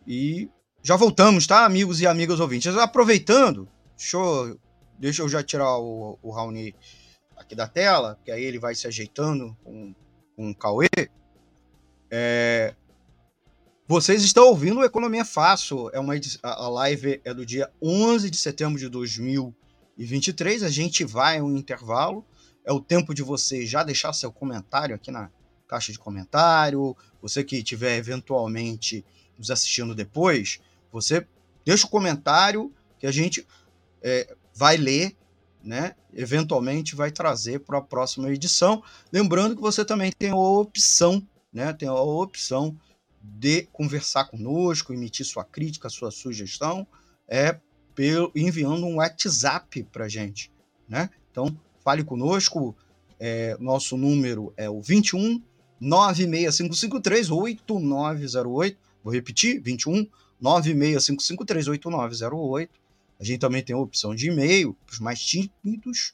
e Já voltamos, tá, amigos e amigas ouvintes? Aproveitando, deixa eu, deixa eu já tirar o, o Raoni aqui da tela, que aí ele vai se ajeitando com, com o Cauê. É, vocês estão ouvindo o Economia Fácil, é uma, a live é do dia 11 de setembro de 2023, a gente vai um intervalo, é o tempo de você já deixar seu comentário aqui na caixa de comentário, você que estiver eventualmente nos assistindo depois, você deixa o comentário que a gente é, vai ler, né? Eventualmente vai trazer para a próxima edição. Lembrando que você também tem a opção, né? Tem a opção de conversar conosco, emitir sua crítica, sua sugestão, é pelo, enviando um WhatsApp para gente, né? Então fale conosco. É, nosso número é o 21 96553 8908. Vou repetir: 21 965538908. A gente também tem a opção de e-mail para os mais tímidos,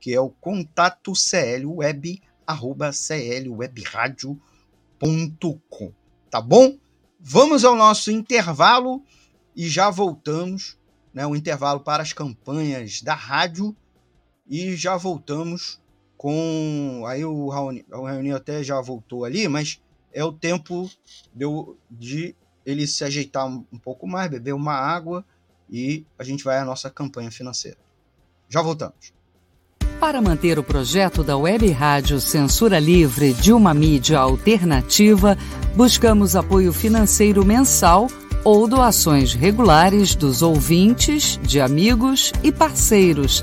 que é o contato clweb, arroba clwebradio.com. Tá bom? Vamos ao nosso intervalo e já voltamos, né? O intervalo para as campanhas da rádio e já voltamos com. Aí o Raoni, o Raoni até já voltou ali, mas é o tempo de, de ele se ajeitar um, pouco mais, beber uma água e a gente vai à nossa campanha financeira. Já voltamos. Para manter o projeto da Web Rádio Censura Livre de uma mídia alternativa, buscamos apoio financeiro mensal ou doações regulares dos ouvintes, de amigos e parceiros,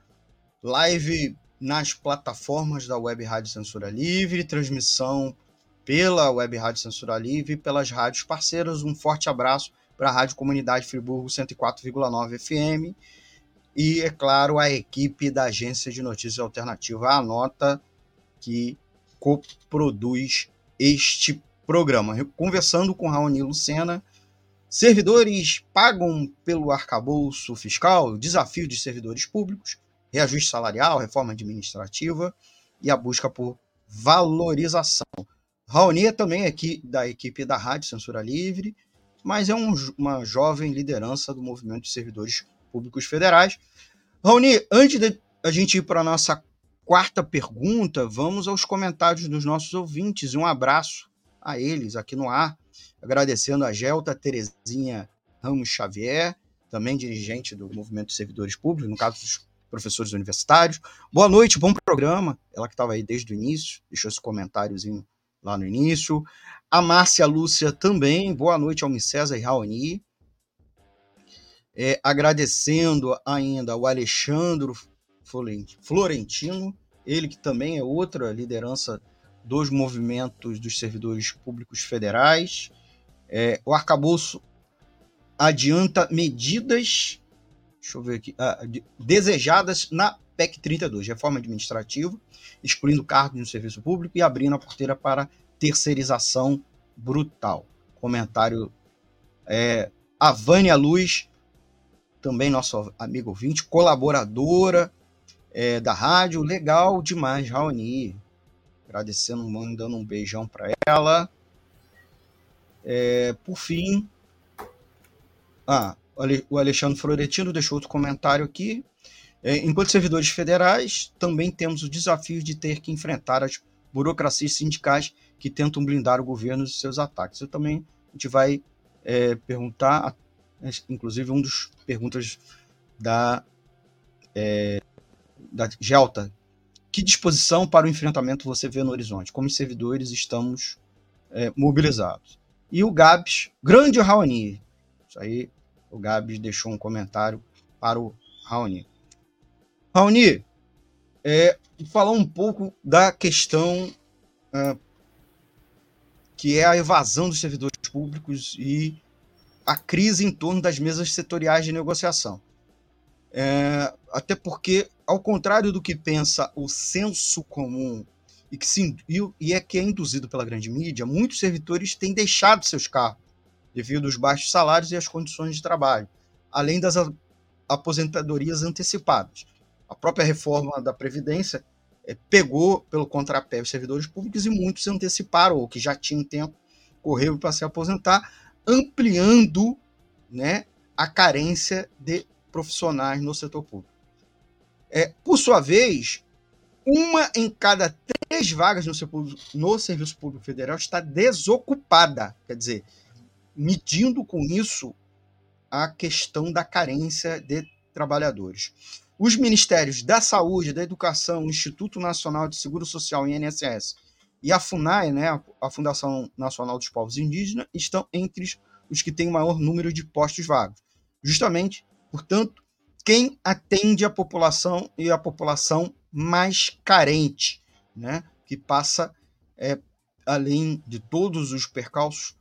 live nas plataformas da Web Rádio Censura Livre, transmissão pela Web Rádio Censura Livre e pelas rádios parceiras. Um forte abraço para a Rádio Comunidade Friburgo 104,9 FM e, é claro, a equipe da Agência de Notícias Alternativa. A nota que coproduz este programa. Conversando com Raoni Lucena, servidores pagam pelo arcabouço fiscal, desafio de servidores públicos, reajuste salarial, reforma administrativa e a busca por valorização. Raoni é também aqui da equipe da Rádio Censura Livre, mas é um, uma jovem liderança do movimento de servidores públicos federais. Raoni, antes de a gente ir para a nossa quarta pergunta, vamos aos comentários dos nossos ouvintes. Um abraço a eles aqui no ar, agradecendo a Gelta Terezinha Ramos Xavier, também dirigente do Movimento de Servidores Públicos, no caso dos professores universitários. Boa noite, bom programa. Ela que estava aí desde o início, deixou esse comentáriozinho lá no início. A Márcia Lúcia também, boa noite ao César e Raoni. É, agradecendo ainda ao Alexandre Florentino, ele que também é outra liderança dos movimentos dos servidores públicos federais. É, o arcabouço adianta medidas, deixa eu ver aqui, ah, desejadas na PEC 32, reforma administrativa, excluindo cargos no serviço público e abrindo a porteira para terceirização brutal. Comentário é, a Vânia Luz, também nosso amigo ouvinte, colaboradora é, da rádio, legal demais, Raoni. Agradecendo, mandando um beijão para ela. É, por fim, ah, o Alexandre Florentino deixou outro comentário aqui. É, enquanto servidores federais, também temos o desafio de ter que enfrentar as burocracias sindicais que tentam blindar o governo dos seus ataques. Eu também a gente vai é, perguntar, inclusive um dos perguntas da, é, da Gelta, que disposição para o enfrentamento você vê no horizonte? Como servidores estamos é, mobilizados? E o Gabs, grande Raoni. Isso aí, o Gabs deixou um comentário para o Raoni. Raoni, é, falar um pouco da questão é, que é a evasão dos servidores públicos e a crise em torno das mesas setoriais de negociação. É, até porque, ao contrário do que pensa o senso comum e que, se, e é que é induzido pela grande mídia, muitos servidores têm deixado seus cargos devido aos baixos salários e às condições de trabalho, além das aposentadorias antecipadas. A própria reforma da Previdência é, pegou pelo contrapé os servidores públicos e muitos anteciparam, ou que já tinham tempo, correram para se aposentar, ampliando né, a carência de profissionais no setor público. É, por sua vez, uma em cada três vagas no, no Serviço Público Federal está desocupada. Quer dizer, medindo com isso a questão da carência de trabalhadores. Os ministérios da Saúde, da Educação, Instituto Nacional de Seguro Social, INSS, e a FUNAI, né, a Fundação Nacional dos Povos Indígenas, estão entre os que têm o maior número de postos vagos. Justamente Portanto, quem atende a população e a população mais carente, né, que passa, é, além de todos os percalços,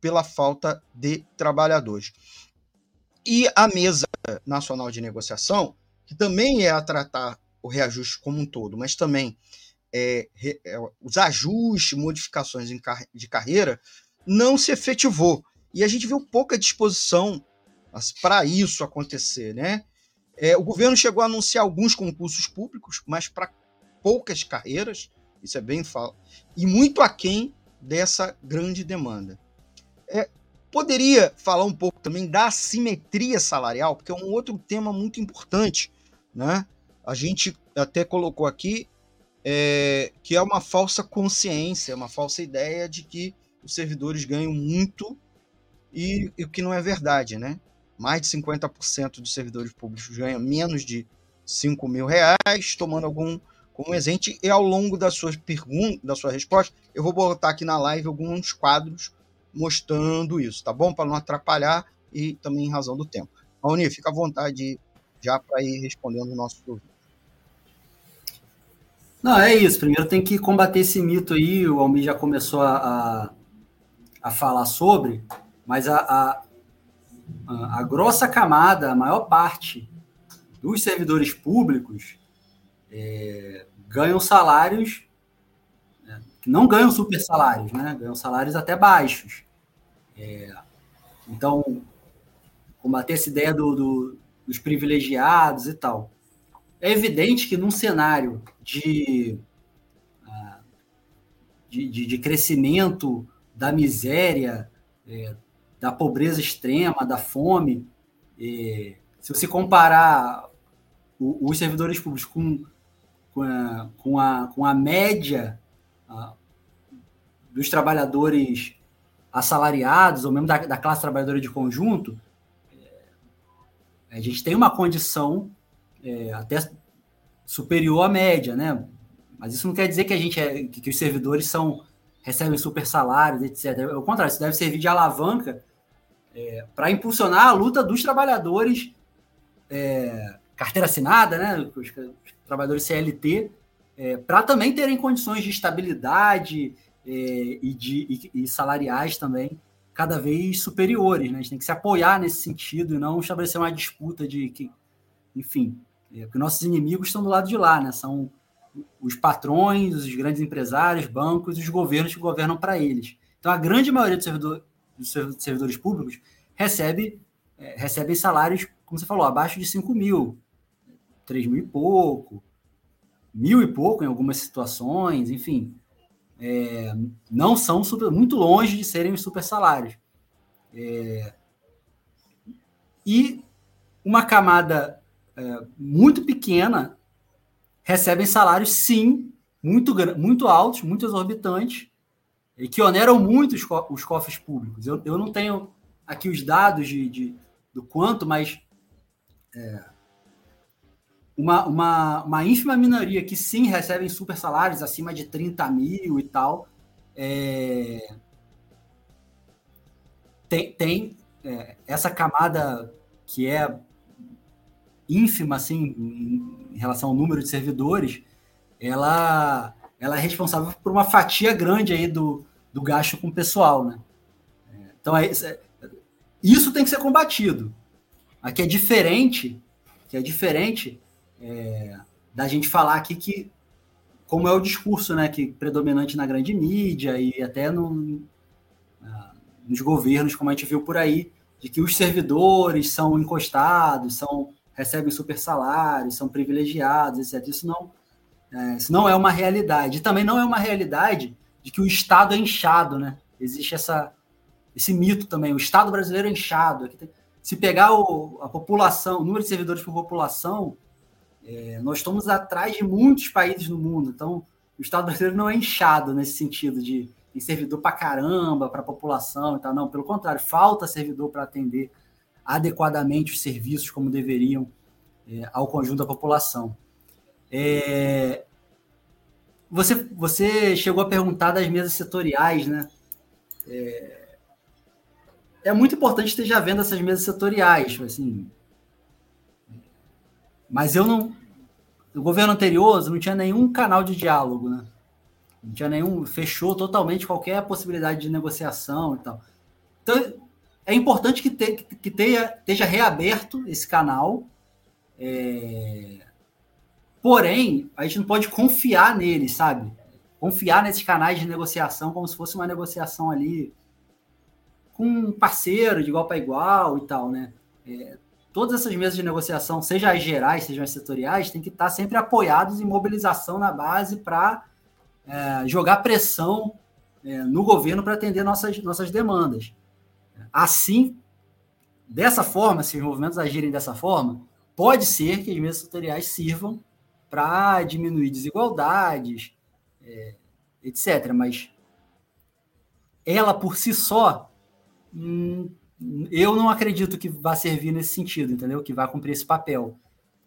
pela falta de trabalhadores. E a mesa nacional de negociação, que também é a tratar o reajuste como um todo, mas também é, é, os ajustes, modificações de carreira, não se efetivou. E a gente viu pouca disposição para isso acontecer, né? É, o governo chegou a anunciar alguns concursos públicos, mas para poucas carreiras, isso é bem fala, e muito aquém dessa grande demanda. É, poderia falar um pouco também da assimetria salarial, porque é um outro tema muito importante, né? A gente até colocou aqui é, que é uma falsa consciência, uma falsa ideia de que os servidores ganham muito e o que não é verdade, né? mais de 50% dos servidores públicos ganham menos de 5 mil reais, tomando algum como exemplo, e ao longo das suas perguntas, da sua resposta, eu vou botar aqui na live alguns quadros mostrando isso, tá bom? Para não atrapalhar e também em razão do tempo. Raoni, fica à vontade já para ir respondendo o nosso. Não, é isso. Primeiro tem que combater esse mito aí. O Almir já começou a, a, a falar sobre, mas a, a, a grossa camada, a maior parte dos servidores públicos é, ganham salários, que não ganham super salários, né? ganham salários até baixos. É, então, combater essa ideia do, do, dos privilegiados e tal. É evidente que num cenário de, ah, de, de, crescimento da miséria, é, da pobreza extrema, da fome, é, se você comparar os servidores públicos com, com, a, com, a, com a média dos trabalhadores assalariados, ou mesmo da, da classe trabalhadora de conjunto, é, a gente tem uma condição é, até superior à média, né? Mas isso não quer dizer que a gente é, que, que os servidores são recebem super salários, etc. Ao contrário, isso deve servir de alavanca é, para impulsionar a luta dos trabalhadores é, carteira assinada, né? Os, os trabalhadores CLT, é, para também terem condições de estabilidade é, e, de, e, e salariais também cada vez superiores. Né? A gente tem que se apoiar nesse sentido e não estabelecer uma disputa de que, enfim, é, porque nossos inimigos estão do lado de lá, né? São os patrões, os grandes empresários, bancos os governos que governam para eles. Então, a grande maioria dos, servidor, dos servidores públicos recebe, é, salários, como você falou, abaixo de 5 mil, 3 mil e pouco, mil e pouco em algumas situações, enfim é, não são super, muito longe de serem os super salários. É, e uma camada é, muito pequena recebem salários, sim, muito, muito altos, muito exorbitantes, e que oneram muito os, co os cofres públicos. Eu, eu não tenho aqui os dados de, de do quanto, mas é, uma, uma, uma ínfima minoria que sim recebem super salários acima de 30 mil e tal, é, tem, tem é, essa camada que é ínfima assim em, em, relação ao número de servidores, ela, ela é responsável por uma fatia grande aí do, do gasto com o pessoal, né? Então é, isso tem que ser combatido. Aqui é diferente, que é diferente é, da gente falar aqui que como é o discurso né, que predominante na grande mídia e até no, nos governos, como a gente viu por aí, de que os servidores são encostados, são recebem super salários, são privilegiados, etc. Isso não, é, isso não é uma realidade. E também não é uma realidade de que o Estado é inchado, né? Existe essa, esse mito também. O Estado brasileiro é inchado. Se pegar o, a população, o número de servidores por população, é, nós estamos atrás de muitos países no mundo, então o Estado brasileiro não é inchado nesse sentido de servidor para caramba, para a população e tal. Não, pelo contrário, falta servidor para atender adequadamente os serviços como deveriam é, ao conjunto da população. É, você, você chegou a perguntar das mesas setoriais, né? É, é muito importante esteja vendo essas mesas setoriais, assim, mas eu não. O governo anterior não tinha nenhum canal de diálogo, né? Não tinha nenhum. Fechou totalmente qualquer possibilidade de negociação e tal. Então, é importante que, te, que tenha, esteja reaberto esse canal. É... Porém, a gente não pode confiar nele, sabe? Confiar nesses canais de negociação como se fosse uma negociação ali com um parceiro de igual para igual e tal, né? É, todas essas mesas de negociação, seja as gerais, sejam as setoriais, tem que estar sempre apoiados em mobilização na base para é, jogar pressão é, no governo para atender nossas, nossas demandas. Assim, dessa forma, se os movimentos agirem dessa forma, pode ser que as mesas setoriais sirvam para diminuir desigualdades, é, etc. Mas ela por si só hum, eu não acredito que vá servir nesse sentido, entendeu? Que vá cumprir esse papel.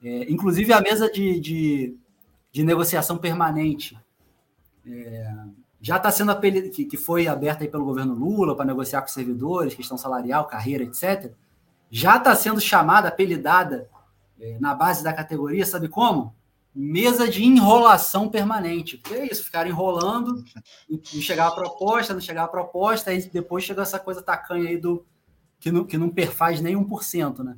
É, inclusive, a mesa de, de, de negociação permanente é, já está sendo apelid... que, que foi aberta aí pelo governo Lula para negociar com servidores, questão salarial, carreira, etc. Já está sendo chamada, apelidada é, na base da categoria, sabe como? Mesa de enrolação permanente. Porque é isso, ficar enrolando, não chegar a proposta, não chegar a proposta, aí depois chega essa coisa tacanha aí do que não, que não perfaz nem 1%, né?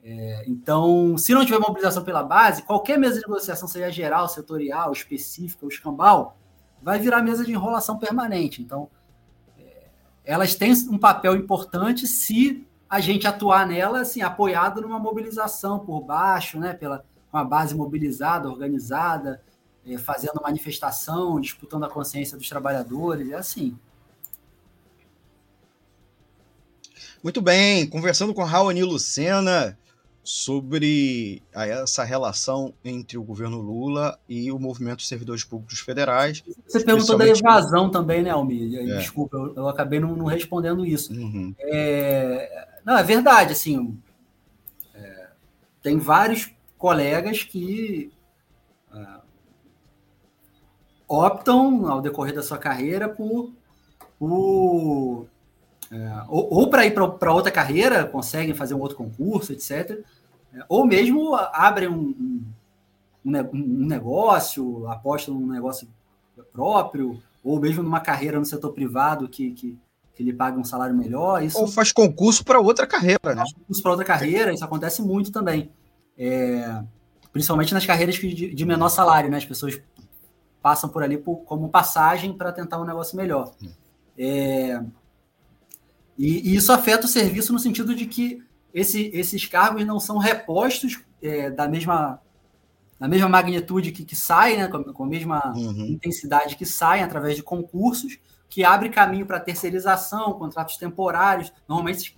É, então, se não tiver mobilização pela base, qualquer mesa de negociação, seja geral, setorial, específica ou escambau, vai virar mesa de enrolação permanente. Então, é, elas têm um papel importante se a gente atuar nela, assim, apoiado numa mobilização por baixo, né, pela uma base mobilizada, organizada, é, fazendo manifestação, disputando a consciência dos trabalhadores, é assim. Muito bem, conversando com Raoni Lucena sobre essa relação entre o governo Lula e o movimento de servidores públicos federais. Você perguntou da evasão também, né, Almir? É. Desculpa, eu, eu acabei não, não, respondendo isso. Uhum. É, não, é verdade, assim, é, tem vários colegas que é, optam, ao decorrer da sua carreira, por, por é, ou, ou para ir para outra carreira, conseguem fazer um outro concurso, etc. É, ou mesmo abrem um, um, um, negócio, apostam num negócio próprio, ou mesmo numa carreira no setor privado que, que, que lhe paga um salário melhor. Isso, ou faz concurso para outra carreira, né? Faz concurso para outra carreira, isso acontece muito também. É, principalmente nas carreiras de, de, menor salário, né? As pessoas passam por ali por, como passagem para tentar um negócio melhor. É, e, e, isso afeta o serviço no sentido de que esse, esses cargos não são repostos é, da mesma da mesma magnitude que, que saem, né, com, com a mesma uhum. intensidade que saem através de concursos, que abre caminho para terceirização, contratos temporários. Normalmente,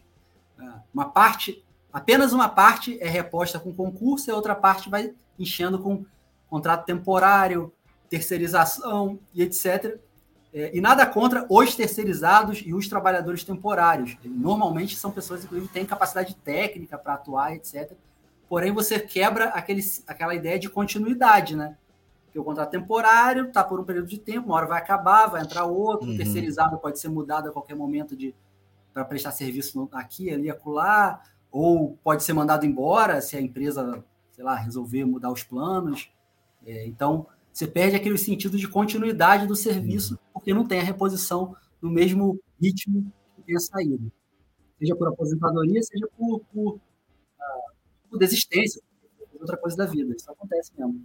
é, uma parte, apenas uma parte é reposta com concurso e a outra parte vai enchendo com contrato temporário, terceirização e etc. É, e nada contra os terceirizados e os trabalhadores temporários. Normalmente são pessoas, inclusive, que têm capacidade técnica para atuar, etc. Porém, você quebra aquele, aquela ideia de continuidade, né? Que o contrato temporário está por um período de tempo, uma hora vai acabar, vai entrar outro, uhum. terceirizado pode ser mudado a qualquer momento de para prestar serviço aqui, ali, acolá, ou pode ser mandado embora se a empresa, sei lá, resolver mudar os planos. É, então, você perde aquele sentido de continuidade do serviço, uhum. porque não tem a reposição no mesmo ritmo que tem a saída. Seja por aposentadoria, seja por, por, uh, por desistência, outra coisa da vida. Isso acontece mesmo.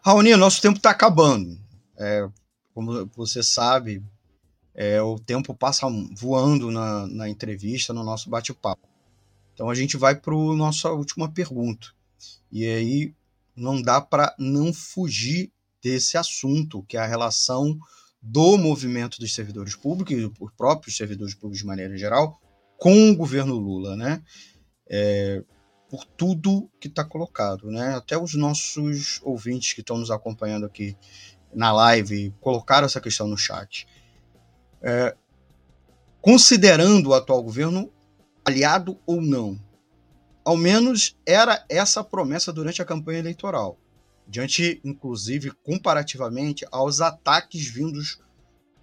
Raoni, nosso tempo está acabando. É, como você sabe, é, o tempo passa voando na, na entrevista, no nosso bate-papo. Então a gente vai para a nossa última pergunta. E aí não dá para não fugir desse assunto, que é a relação do movimento dos servidores públicos e dos próprios servidores públicos de maneira geral com o governo Lula, né? É, por tudo que está colocado, né? Até os nossos ouvintes que estão nos acompanhando aqui na live colocaram essa questão no chat. É, considerando o atual governo aliado ou não, ao menos era essa a promessa durante a campanha eleitoral, diante, inclusive, comparativamente aos ataques vindos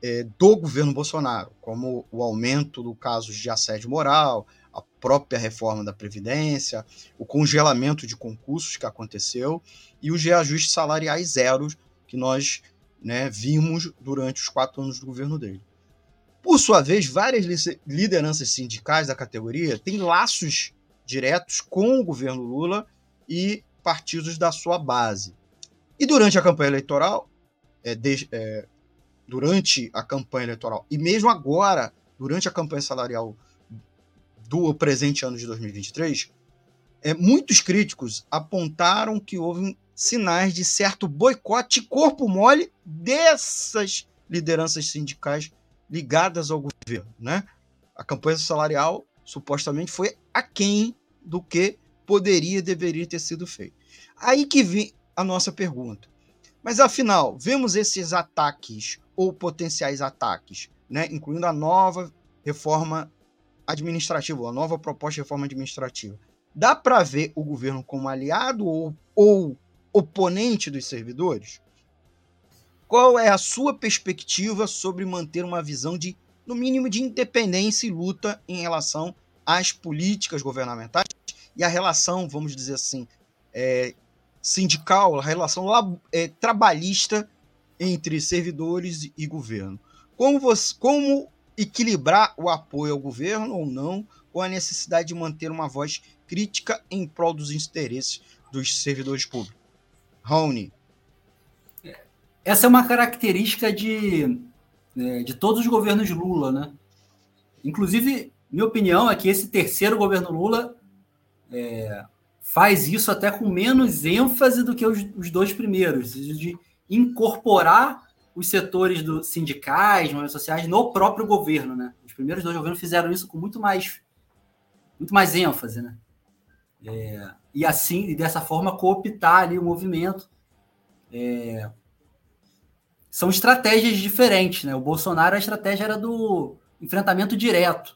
é, do governo Bolsonaro, como o aumento do caso de assédio moral, a própria reforma da Previdência, o congelamento de concursos que aconteceu e os reajustes salariais zeros que nós né, vimos durante os quatro anos do governo dele. Por sua vez, várias lideranças sindicais da categoria têm laços diretos com o governo Lula e partidos da sua base. E durante a campanha eleitoral, é, de, é, durante a campanha eleitoral, e mesmo agora, durante a campanha salarial do presente ano de 2023, é, muitos críticos apontaram que houve sinais de certo boicote corpo mole dessas lideranças sindicais ligadas ao governo. Né? A campanha salarial supostamente foi aquém do que poderia deveria ter sido feito. Aí que vem a nossa pergunta. Mas afinal, vemos esses ataques ou potenciais ataques, né, incluindo a nova reforma administrativa, a nova proposta de reforma administrativa. Dá para ver o governo como aliado ou, ou oponente dos servidores? Qual é a sua perspectiva sobre manter uma visão de, no mínimo, de independência e luta em relação às políticas governamentais e a relação, vamos dizer assim, é, sindical, a relação é, trabalhista entre servidores e governo. Como, você, como equilibrar o apoio ao governo ou não com a necessidade de manter uma voz crítica em prol dos interesses dos servidores públicos? Raoni. essa é uma característica de, é, de todos os governos Lula, né? Inclusive, minha opinião é que esse terceiro governo Lula é, faz isso até com menos ênfase do que os, os dois primeiros, de incorporar os setores do sindicais, movimentos sociais no próprio governo, né? Os primeiros dois governos fizeram isso com muito mais, muito mais ênfase, né? É, e assim, e dessa forma, cooptar ali o movimento. É, são estratégias diferentes, né? O Bolsonaro, a estratégia era do enfrentamento direto,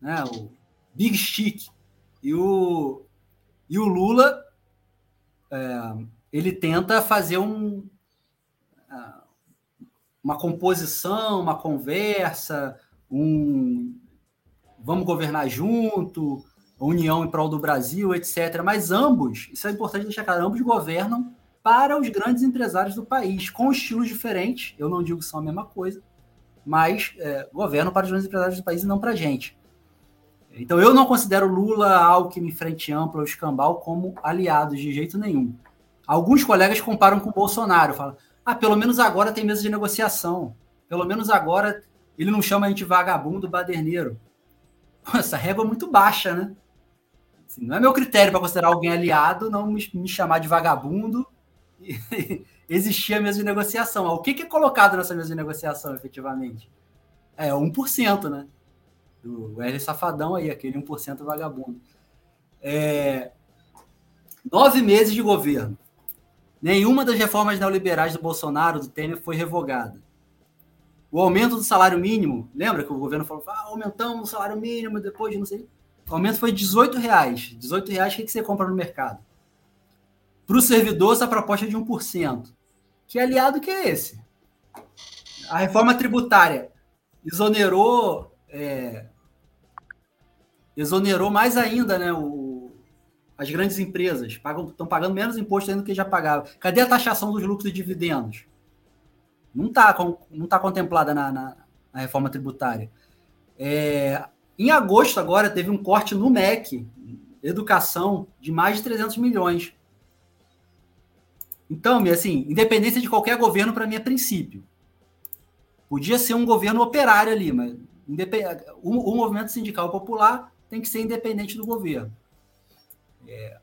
né? O Big Stick. E o, e o Lula, é, ele tenta fazer um, uma composição, uma conversa, um vamos governar junto, união em prol do Brasil, etc. Mas ambos, isso é importante deixar claro, ambos governam para os grandes empresários do país, com estilos diferentes. Eu não digo que são a mesma coisa, mas é, governam para os grandes empresários do país e não para a gente. Então eu não considero Lula, Alckmin, Frente Ampla ou Escambau como aliados de jeito nenhum. Alguns colegas comparam com o Bolsonaro, falam, ah, pelo menos agora tem mesa de negociação. Pelo menos agora ele não chama a gente vagabundo, baderneiro. Essa régua é muito baixa, né? Assim, não é meu critério para considerar alguém aliado não me, me chamar de vagabundo e existir a mesa de negociação. O que, que é colocado nessa mesa de negociação, efetivamente? É 1%, né? Do L Safadão aí, aquele 1% vagabundo. É... Nove meses de governo. Nenhuma das reformas neoliberais do Bolsonaro, do Temer, foi revogada. O aumento do salário mínimo, lembra que o governo falou, ah, aumentamos o salário mínimo depois de não sei. O aumento foi 18 reais. 18 reais, o que, que você compra no mercado? Para o servidor, essa proposta é de 1%. Que aliado que é esse? A reforma tributária exonerou, é, exonerou mais ainda né, o, as grandes empresas pagam, estão pagando menos imposto ainda do que já pagavam. Cadê a taxação dos lucros e dividendos? Não está não tá contemplada na, na, na reforma tributária. É, em agosto, agora, teve um corte no MEC, educação, de mais de 300 milhões. Então, assim, independência de qualquer governo, para mim, é princípio. Podia ser um governo operário ali, mas o, o movimento sindical popular tem que ser independente do governo. É...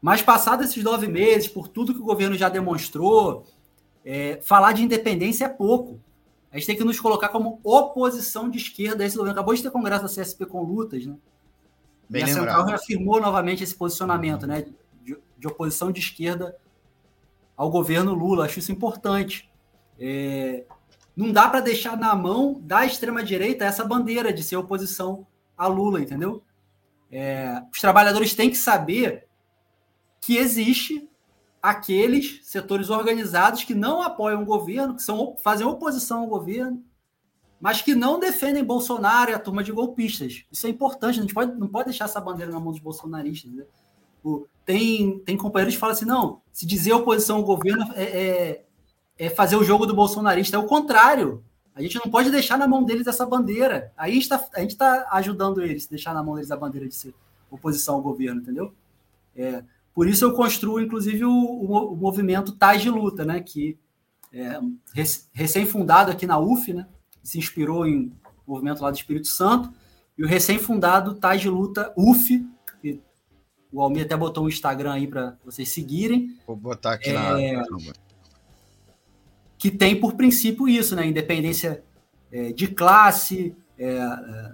Mas passados esses nove meses, por tudo que o governo já demonstrou, é, falar de independência é pouco. A gente tem que nos colocar como oposição de esquerda a esse governo. Acabou de ter congresso da CSP com lutas, né? Bem e a Central reafirmou novamente esse posicionamento, né? De, de, oposição de esquerda ao governo Lula. Acho isso importante. É, não dá para deixar na mão da extrema-direita essa bandeira de ser oposição a Lula, entendeu? É, os trabalhadores têm que saber que existe aqueles setores organizados que não apoiam o governo, que são, fazem oposição ao governo, mas que não defendem Bolsonaro e a turma de golpistas. Isso é importante, a gente pode, não pode deixar essa bandeira na mão dos bolsonaristas. Né? Tem, tem companheiros que falam assim: não, se dizer oposição ao governo é, é, é fazer o jogo do bolsonarista. É o contrário. A gente não pode deixar na mão deles essa bandeira. Aí a gente está tá ajudando eles, deixar na mão deles a bandeira de ser oposição ao governo, entendeu? É, por isso eu construo, inclusive, o, o, o movimento Tais de Luta, né? Que é recém-fundado aqui na UF, né? Se inspirou em movimento lá do Espírito Santo. E o recém-fundado Tais de Luta UF, o Almir até botou um Instagram aí para vocês seguirem. Vou botar aqui é, na que tem por princípio isso, né? Independência é, de classe, é, é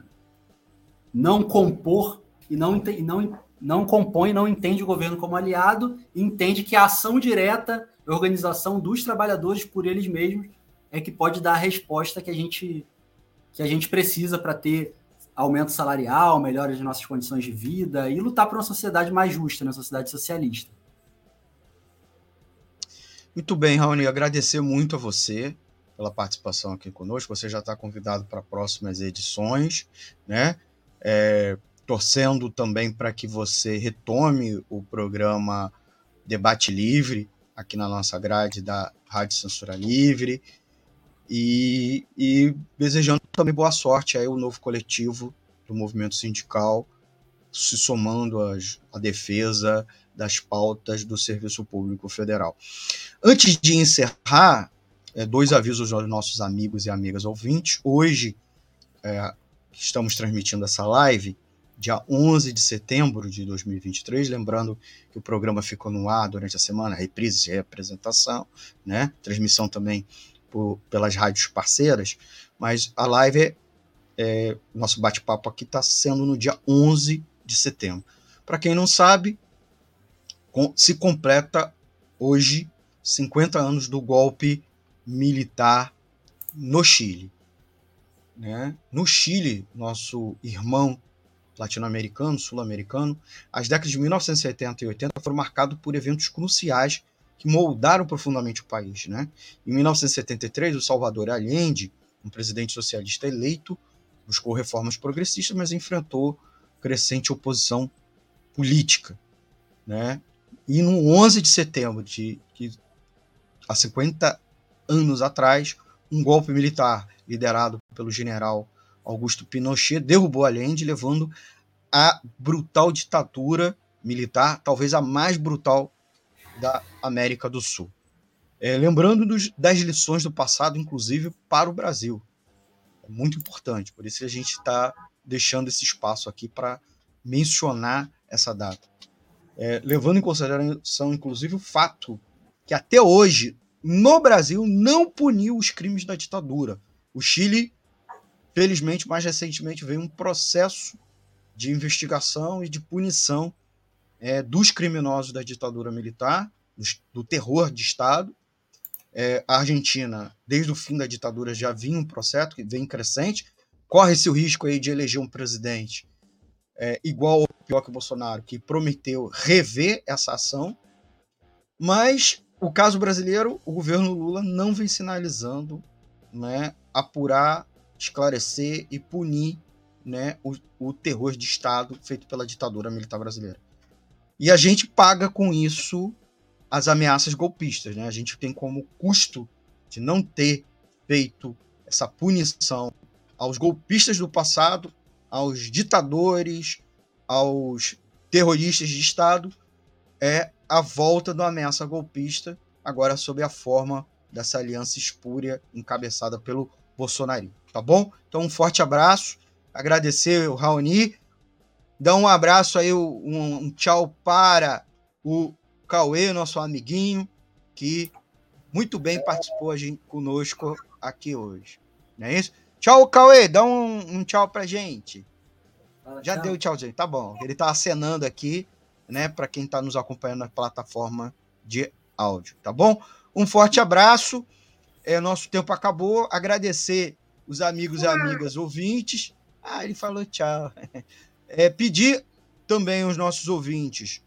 não compor e não, não, não compõe, não entende o governo como aliado, entende que a ação direta, a organização dos trabalhadores por eles mesmos, é que pode dar a resposta que a gente, que a gente precisa para ter aumento salarial, melhora de nossas condições de vida e lutar por uma sociedade mais justa, uma sociedade socialista. Muito bem, Raoni, agradecer muito a você pela participação aqui conosco. Você já está convidado para próximas edições, né? É, torcendo também para que você retome o programa Debate Livre aqui na nossa grade da Rádio Censura Livre e, e desejando também boa sorte aí ao novo coletivo do movimento sindical se somando à defesa das pautas do Serviço Público Federal. Antes de encerrar, é, dois avisos aos nossos amigos e amigas ouvintes. Hoje, é, estamos transmitindo essa live, dia 11 de setembro de 2023. Lembrando que o programa ficou no ar durante a semana, reprise de representação, né? transmissão também por, pelas rádios parceiras, mas a live, é, é nosso bate-papo aqui está sendo no dia 11 de setembro. Para quem não sabe, com, se completa hoje 50 anos do golpe militar no Chile. Né? No Chile, nosso irmão latino-americano, sul-americano, as décadas de 1970 e 80 foram marcadas por eventos cruciais que moldaram profundamente o país. Né? Em 1973, o Salvador Allende, um presidente socialista eleito, buscou reformas progressistas, mas enfrentou crescente oposição política. Né? E no 11 de setembro, de, de há 50 anos atrás, um golpe militar liderado pelo general Augusto Pinochet derrubou Allende, levando à brutal ditadura militar, talvez a mais brutal da América do Sul. É, lembrando dos, das lições do passado, inclusive para o Brasil. É muito importante, por isso a gente está deixando esse espaço aqui para mencionar essa data. É, levando em consideração, inclusive, o fato que até hoje, no Brasil, não puniu os crimes da ditadura. O Chile Felizmente, mais recentemente, veio um processo de investigação e de punição é, dos criminosos da ditadura militar, do, terror de Estado. É, a Argentina, desde o fim da ditadura, já vinha um processo que vem crescente. Corre-se o risco aí de eleger um presidente é, igual ou pior que Bolsonaro, que prometeu rever essa ação. Mas o caso brasileiro, o governo Lula não vem sinalizando né, apurar esclarecer e punir né, o, o terror de Estado feito pela ditadura militar brasileira. E a gente paga com isso as ameaças golpistas. Né? A gente tem como custo de não ter feito essa punição aos golpistas do passado, aos ditadores, aos terroristas de Estado, é a volta da ameaça golpista, agora sob a forma dessa aliança espúria encabeçada pelo bolsonarismo tá bom? Então, um forte abraço. Agradecer o Raoni. Dá um abraço aí, um, um tchau para o Cauê, nosso amiguinho, que muito bem participou a gente, conosco aqui hoje. Não é isso? Tchau, Cauê. Dá um, um tchau pra gente. Fala, Já tchau. deu tchauzinho, tá bom. Ele tá acenando aqui, né, para quem tá nos acompanhando na plataforma de áudio, tá bom? Um forte abraço. É, nosso tempo acabou. Agradecer os amigos e amigas ouvintes. Ah, ele falou tchau. É, pedir também aos nossos ouvintes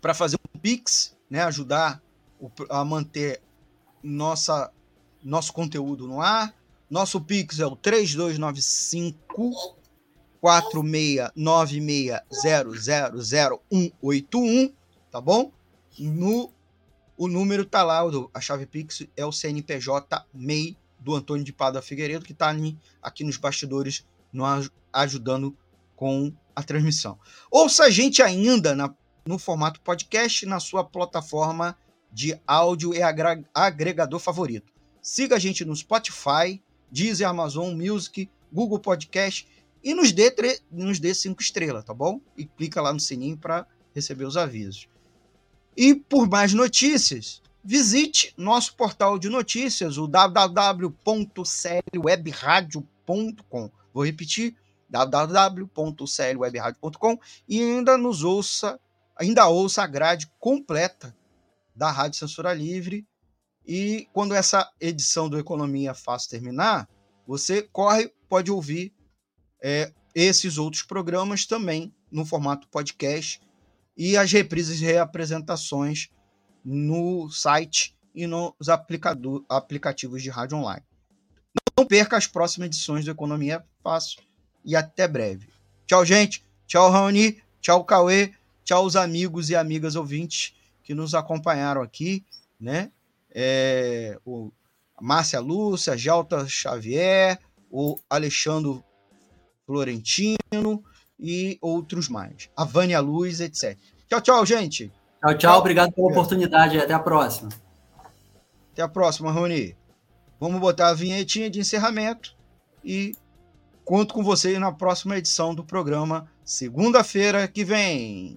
para fazer um Pix, né, ajudar a manter nossa, nosso conteúdo no ar. Nosso Pix é o 3295 46960000181, tá bom? No, o número tá lá, a chave Pix é o CNPJ MEI do Antônio de Pada Figueiredo, que está aqui nos bastidores nos ajudando com a transmissão. Ouça a gente ainda na, no formato podcast na sua plataforma de áudio e agregador favorito. Siga a gente no Spotify, Deezer, Amazon Music, Google Podcast e nos dê, nos dê cinco estrelas, tá bom? E clica lá no sininho para receber os avisos. E por mais notícias, visite nosso portal de notícias, o www.clwebradio.com. Vou repetir, www.clwebradio.com e ainda nos ouça, ainda ouça a grade completa da Rádio Censura Livre. E quando essa edição do Economia Fácil terminar, você corre, pode ouvir é, esses outros programas também no formato podcast e as reprises e reapresentações no site e nos aplicativos de rádio online. Não perca as próximas edições do Economia Fácil e até breve. Tchau, gente. Tchau, Raoni. Tchau, Cauê. Tchau, os amigos e amigas ouvintes que nos acompanharam aqui, né? É, o Márcia Lúcia, Gelta Xavier, o Alexandre Florentino e outros mais. A Vânia Luz, etc. Tchau, tchau, gente. Tchau, tchau. Obrigado pela oportunidade. Até a próxima. Até a próxima, Rony. Vamos botar a vinhetinha de encerramento e conto com você na próxima edição do programa, segunda-feira que vem.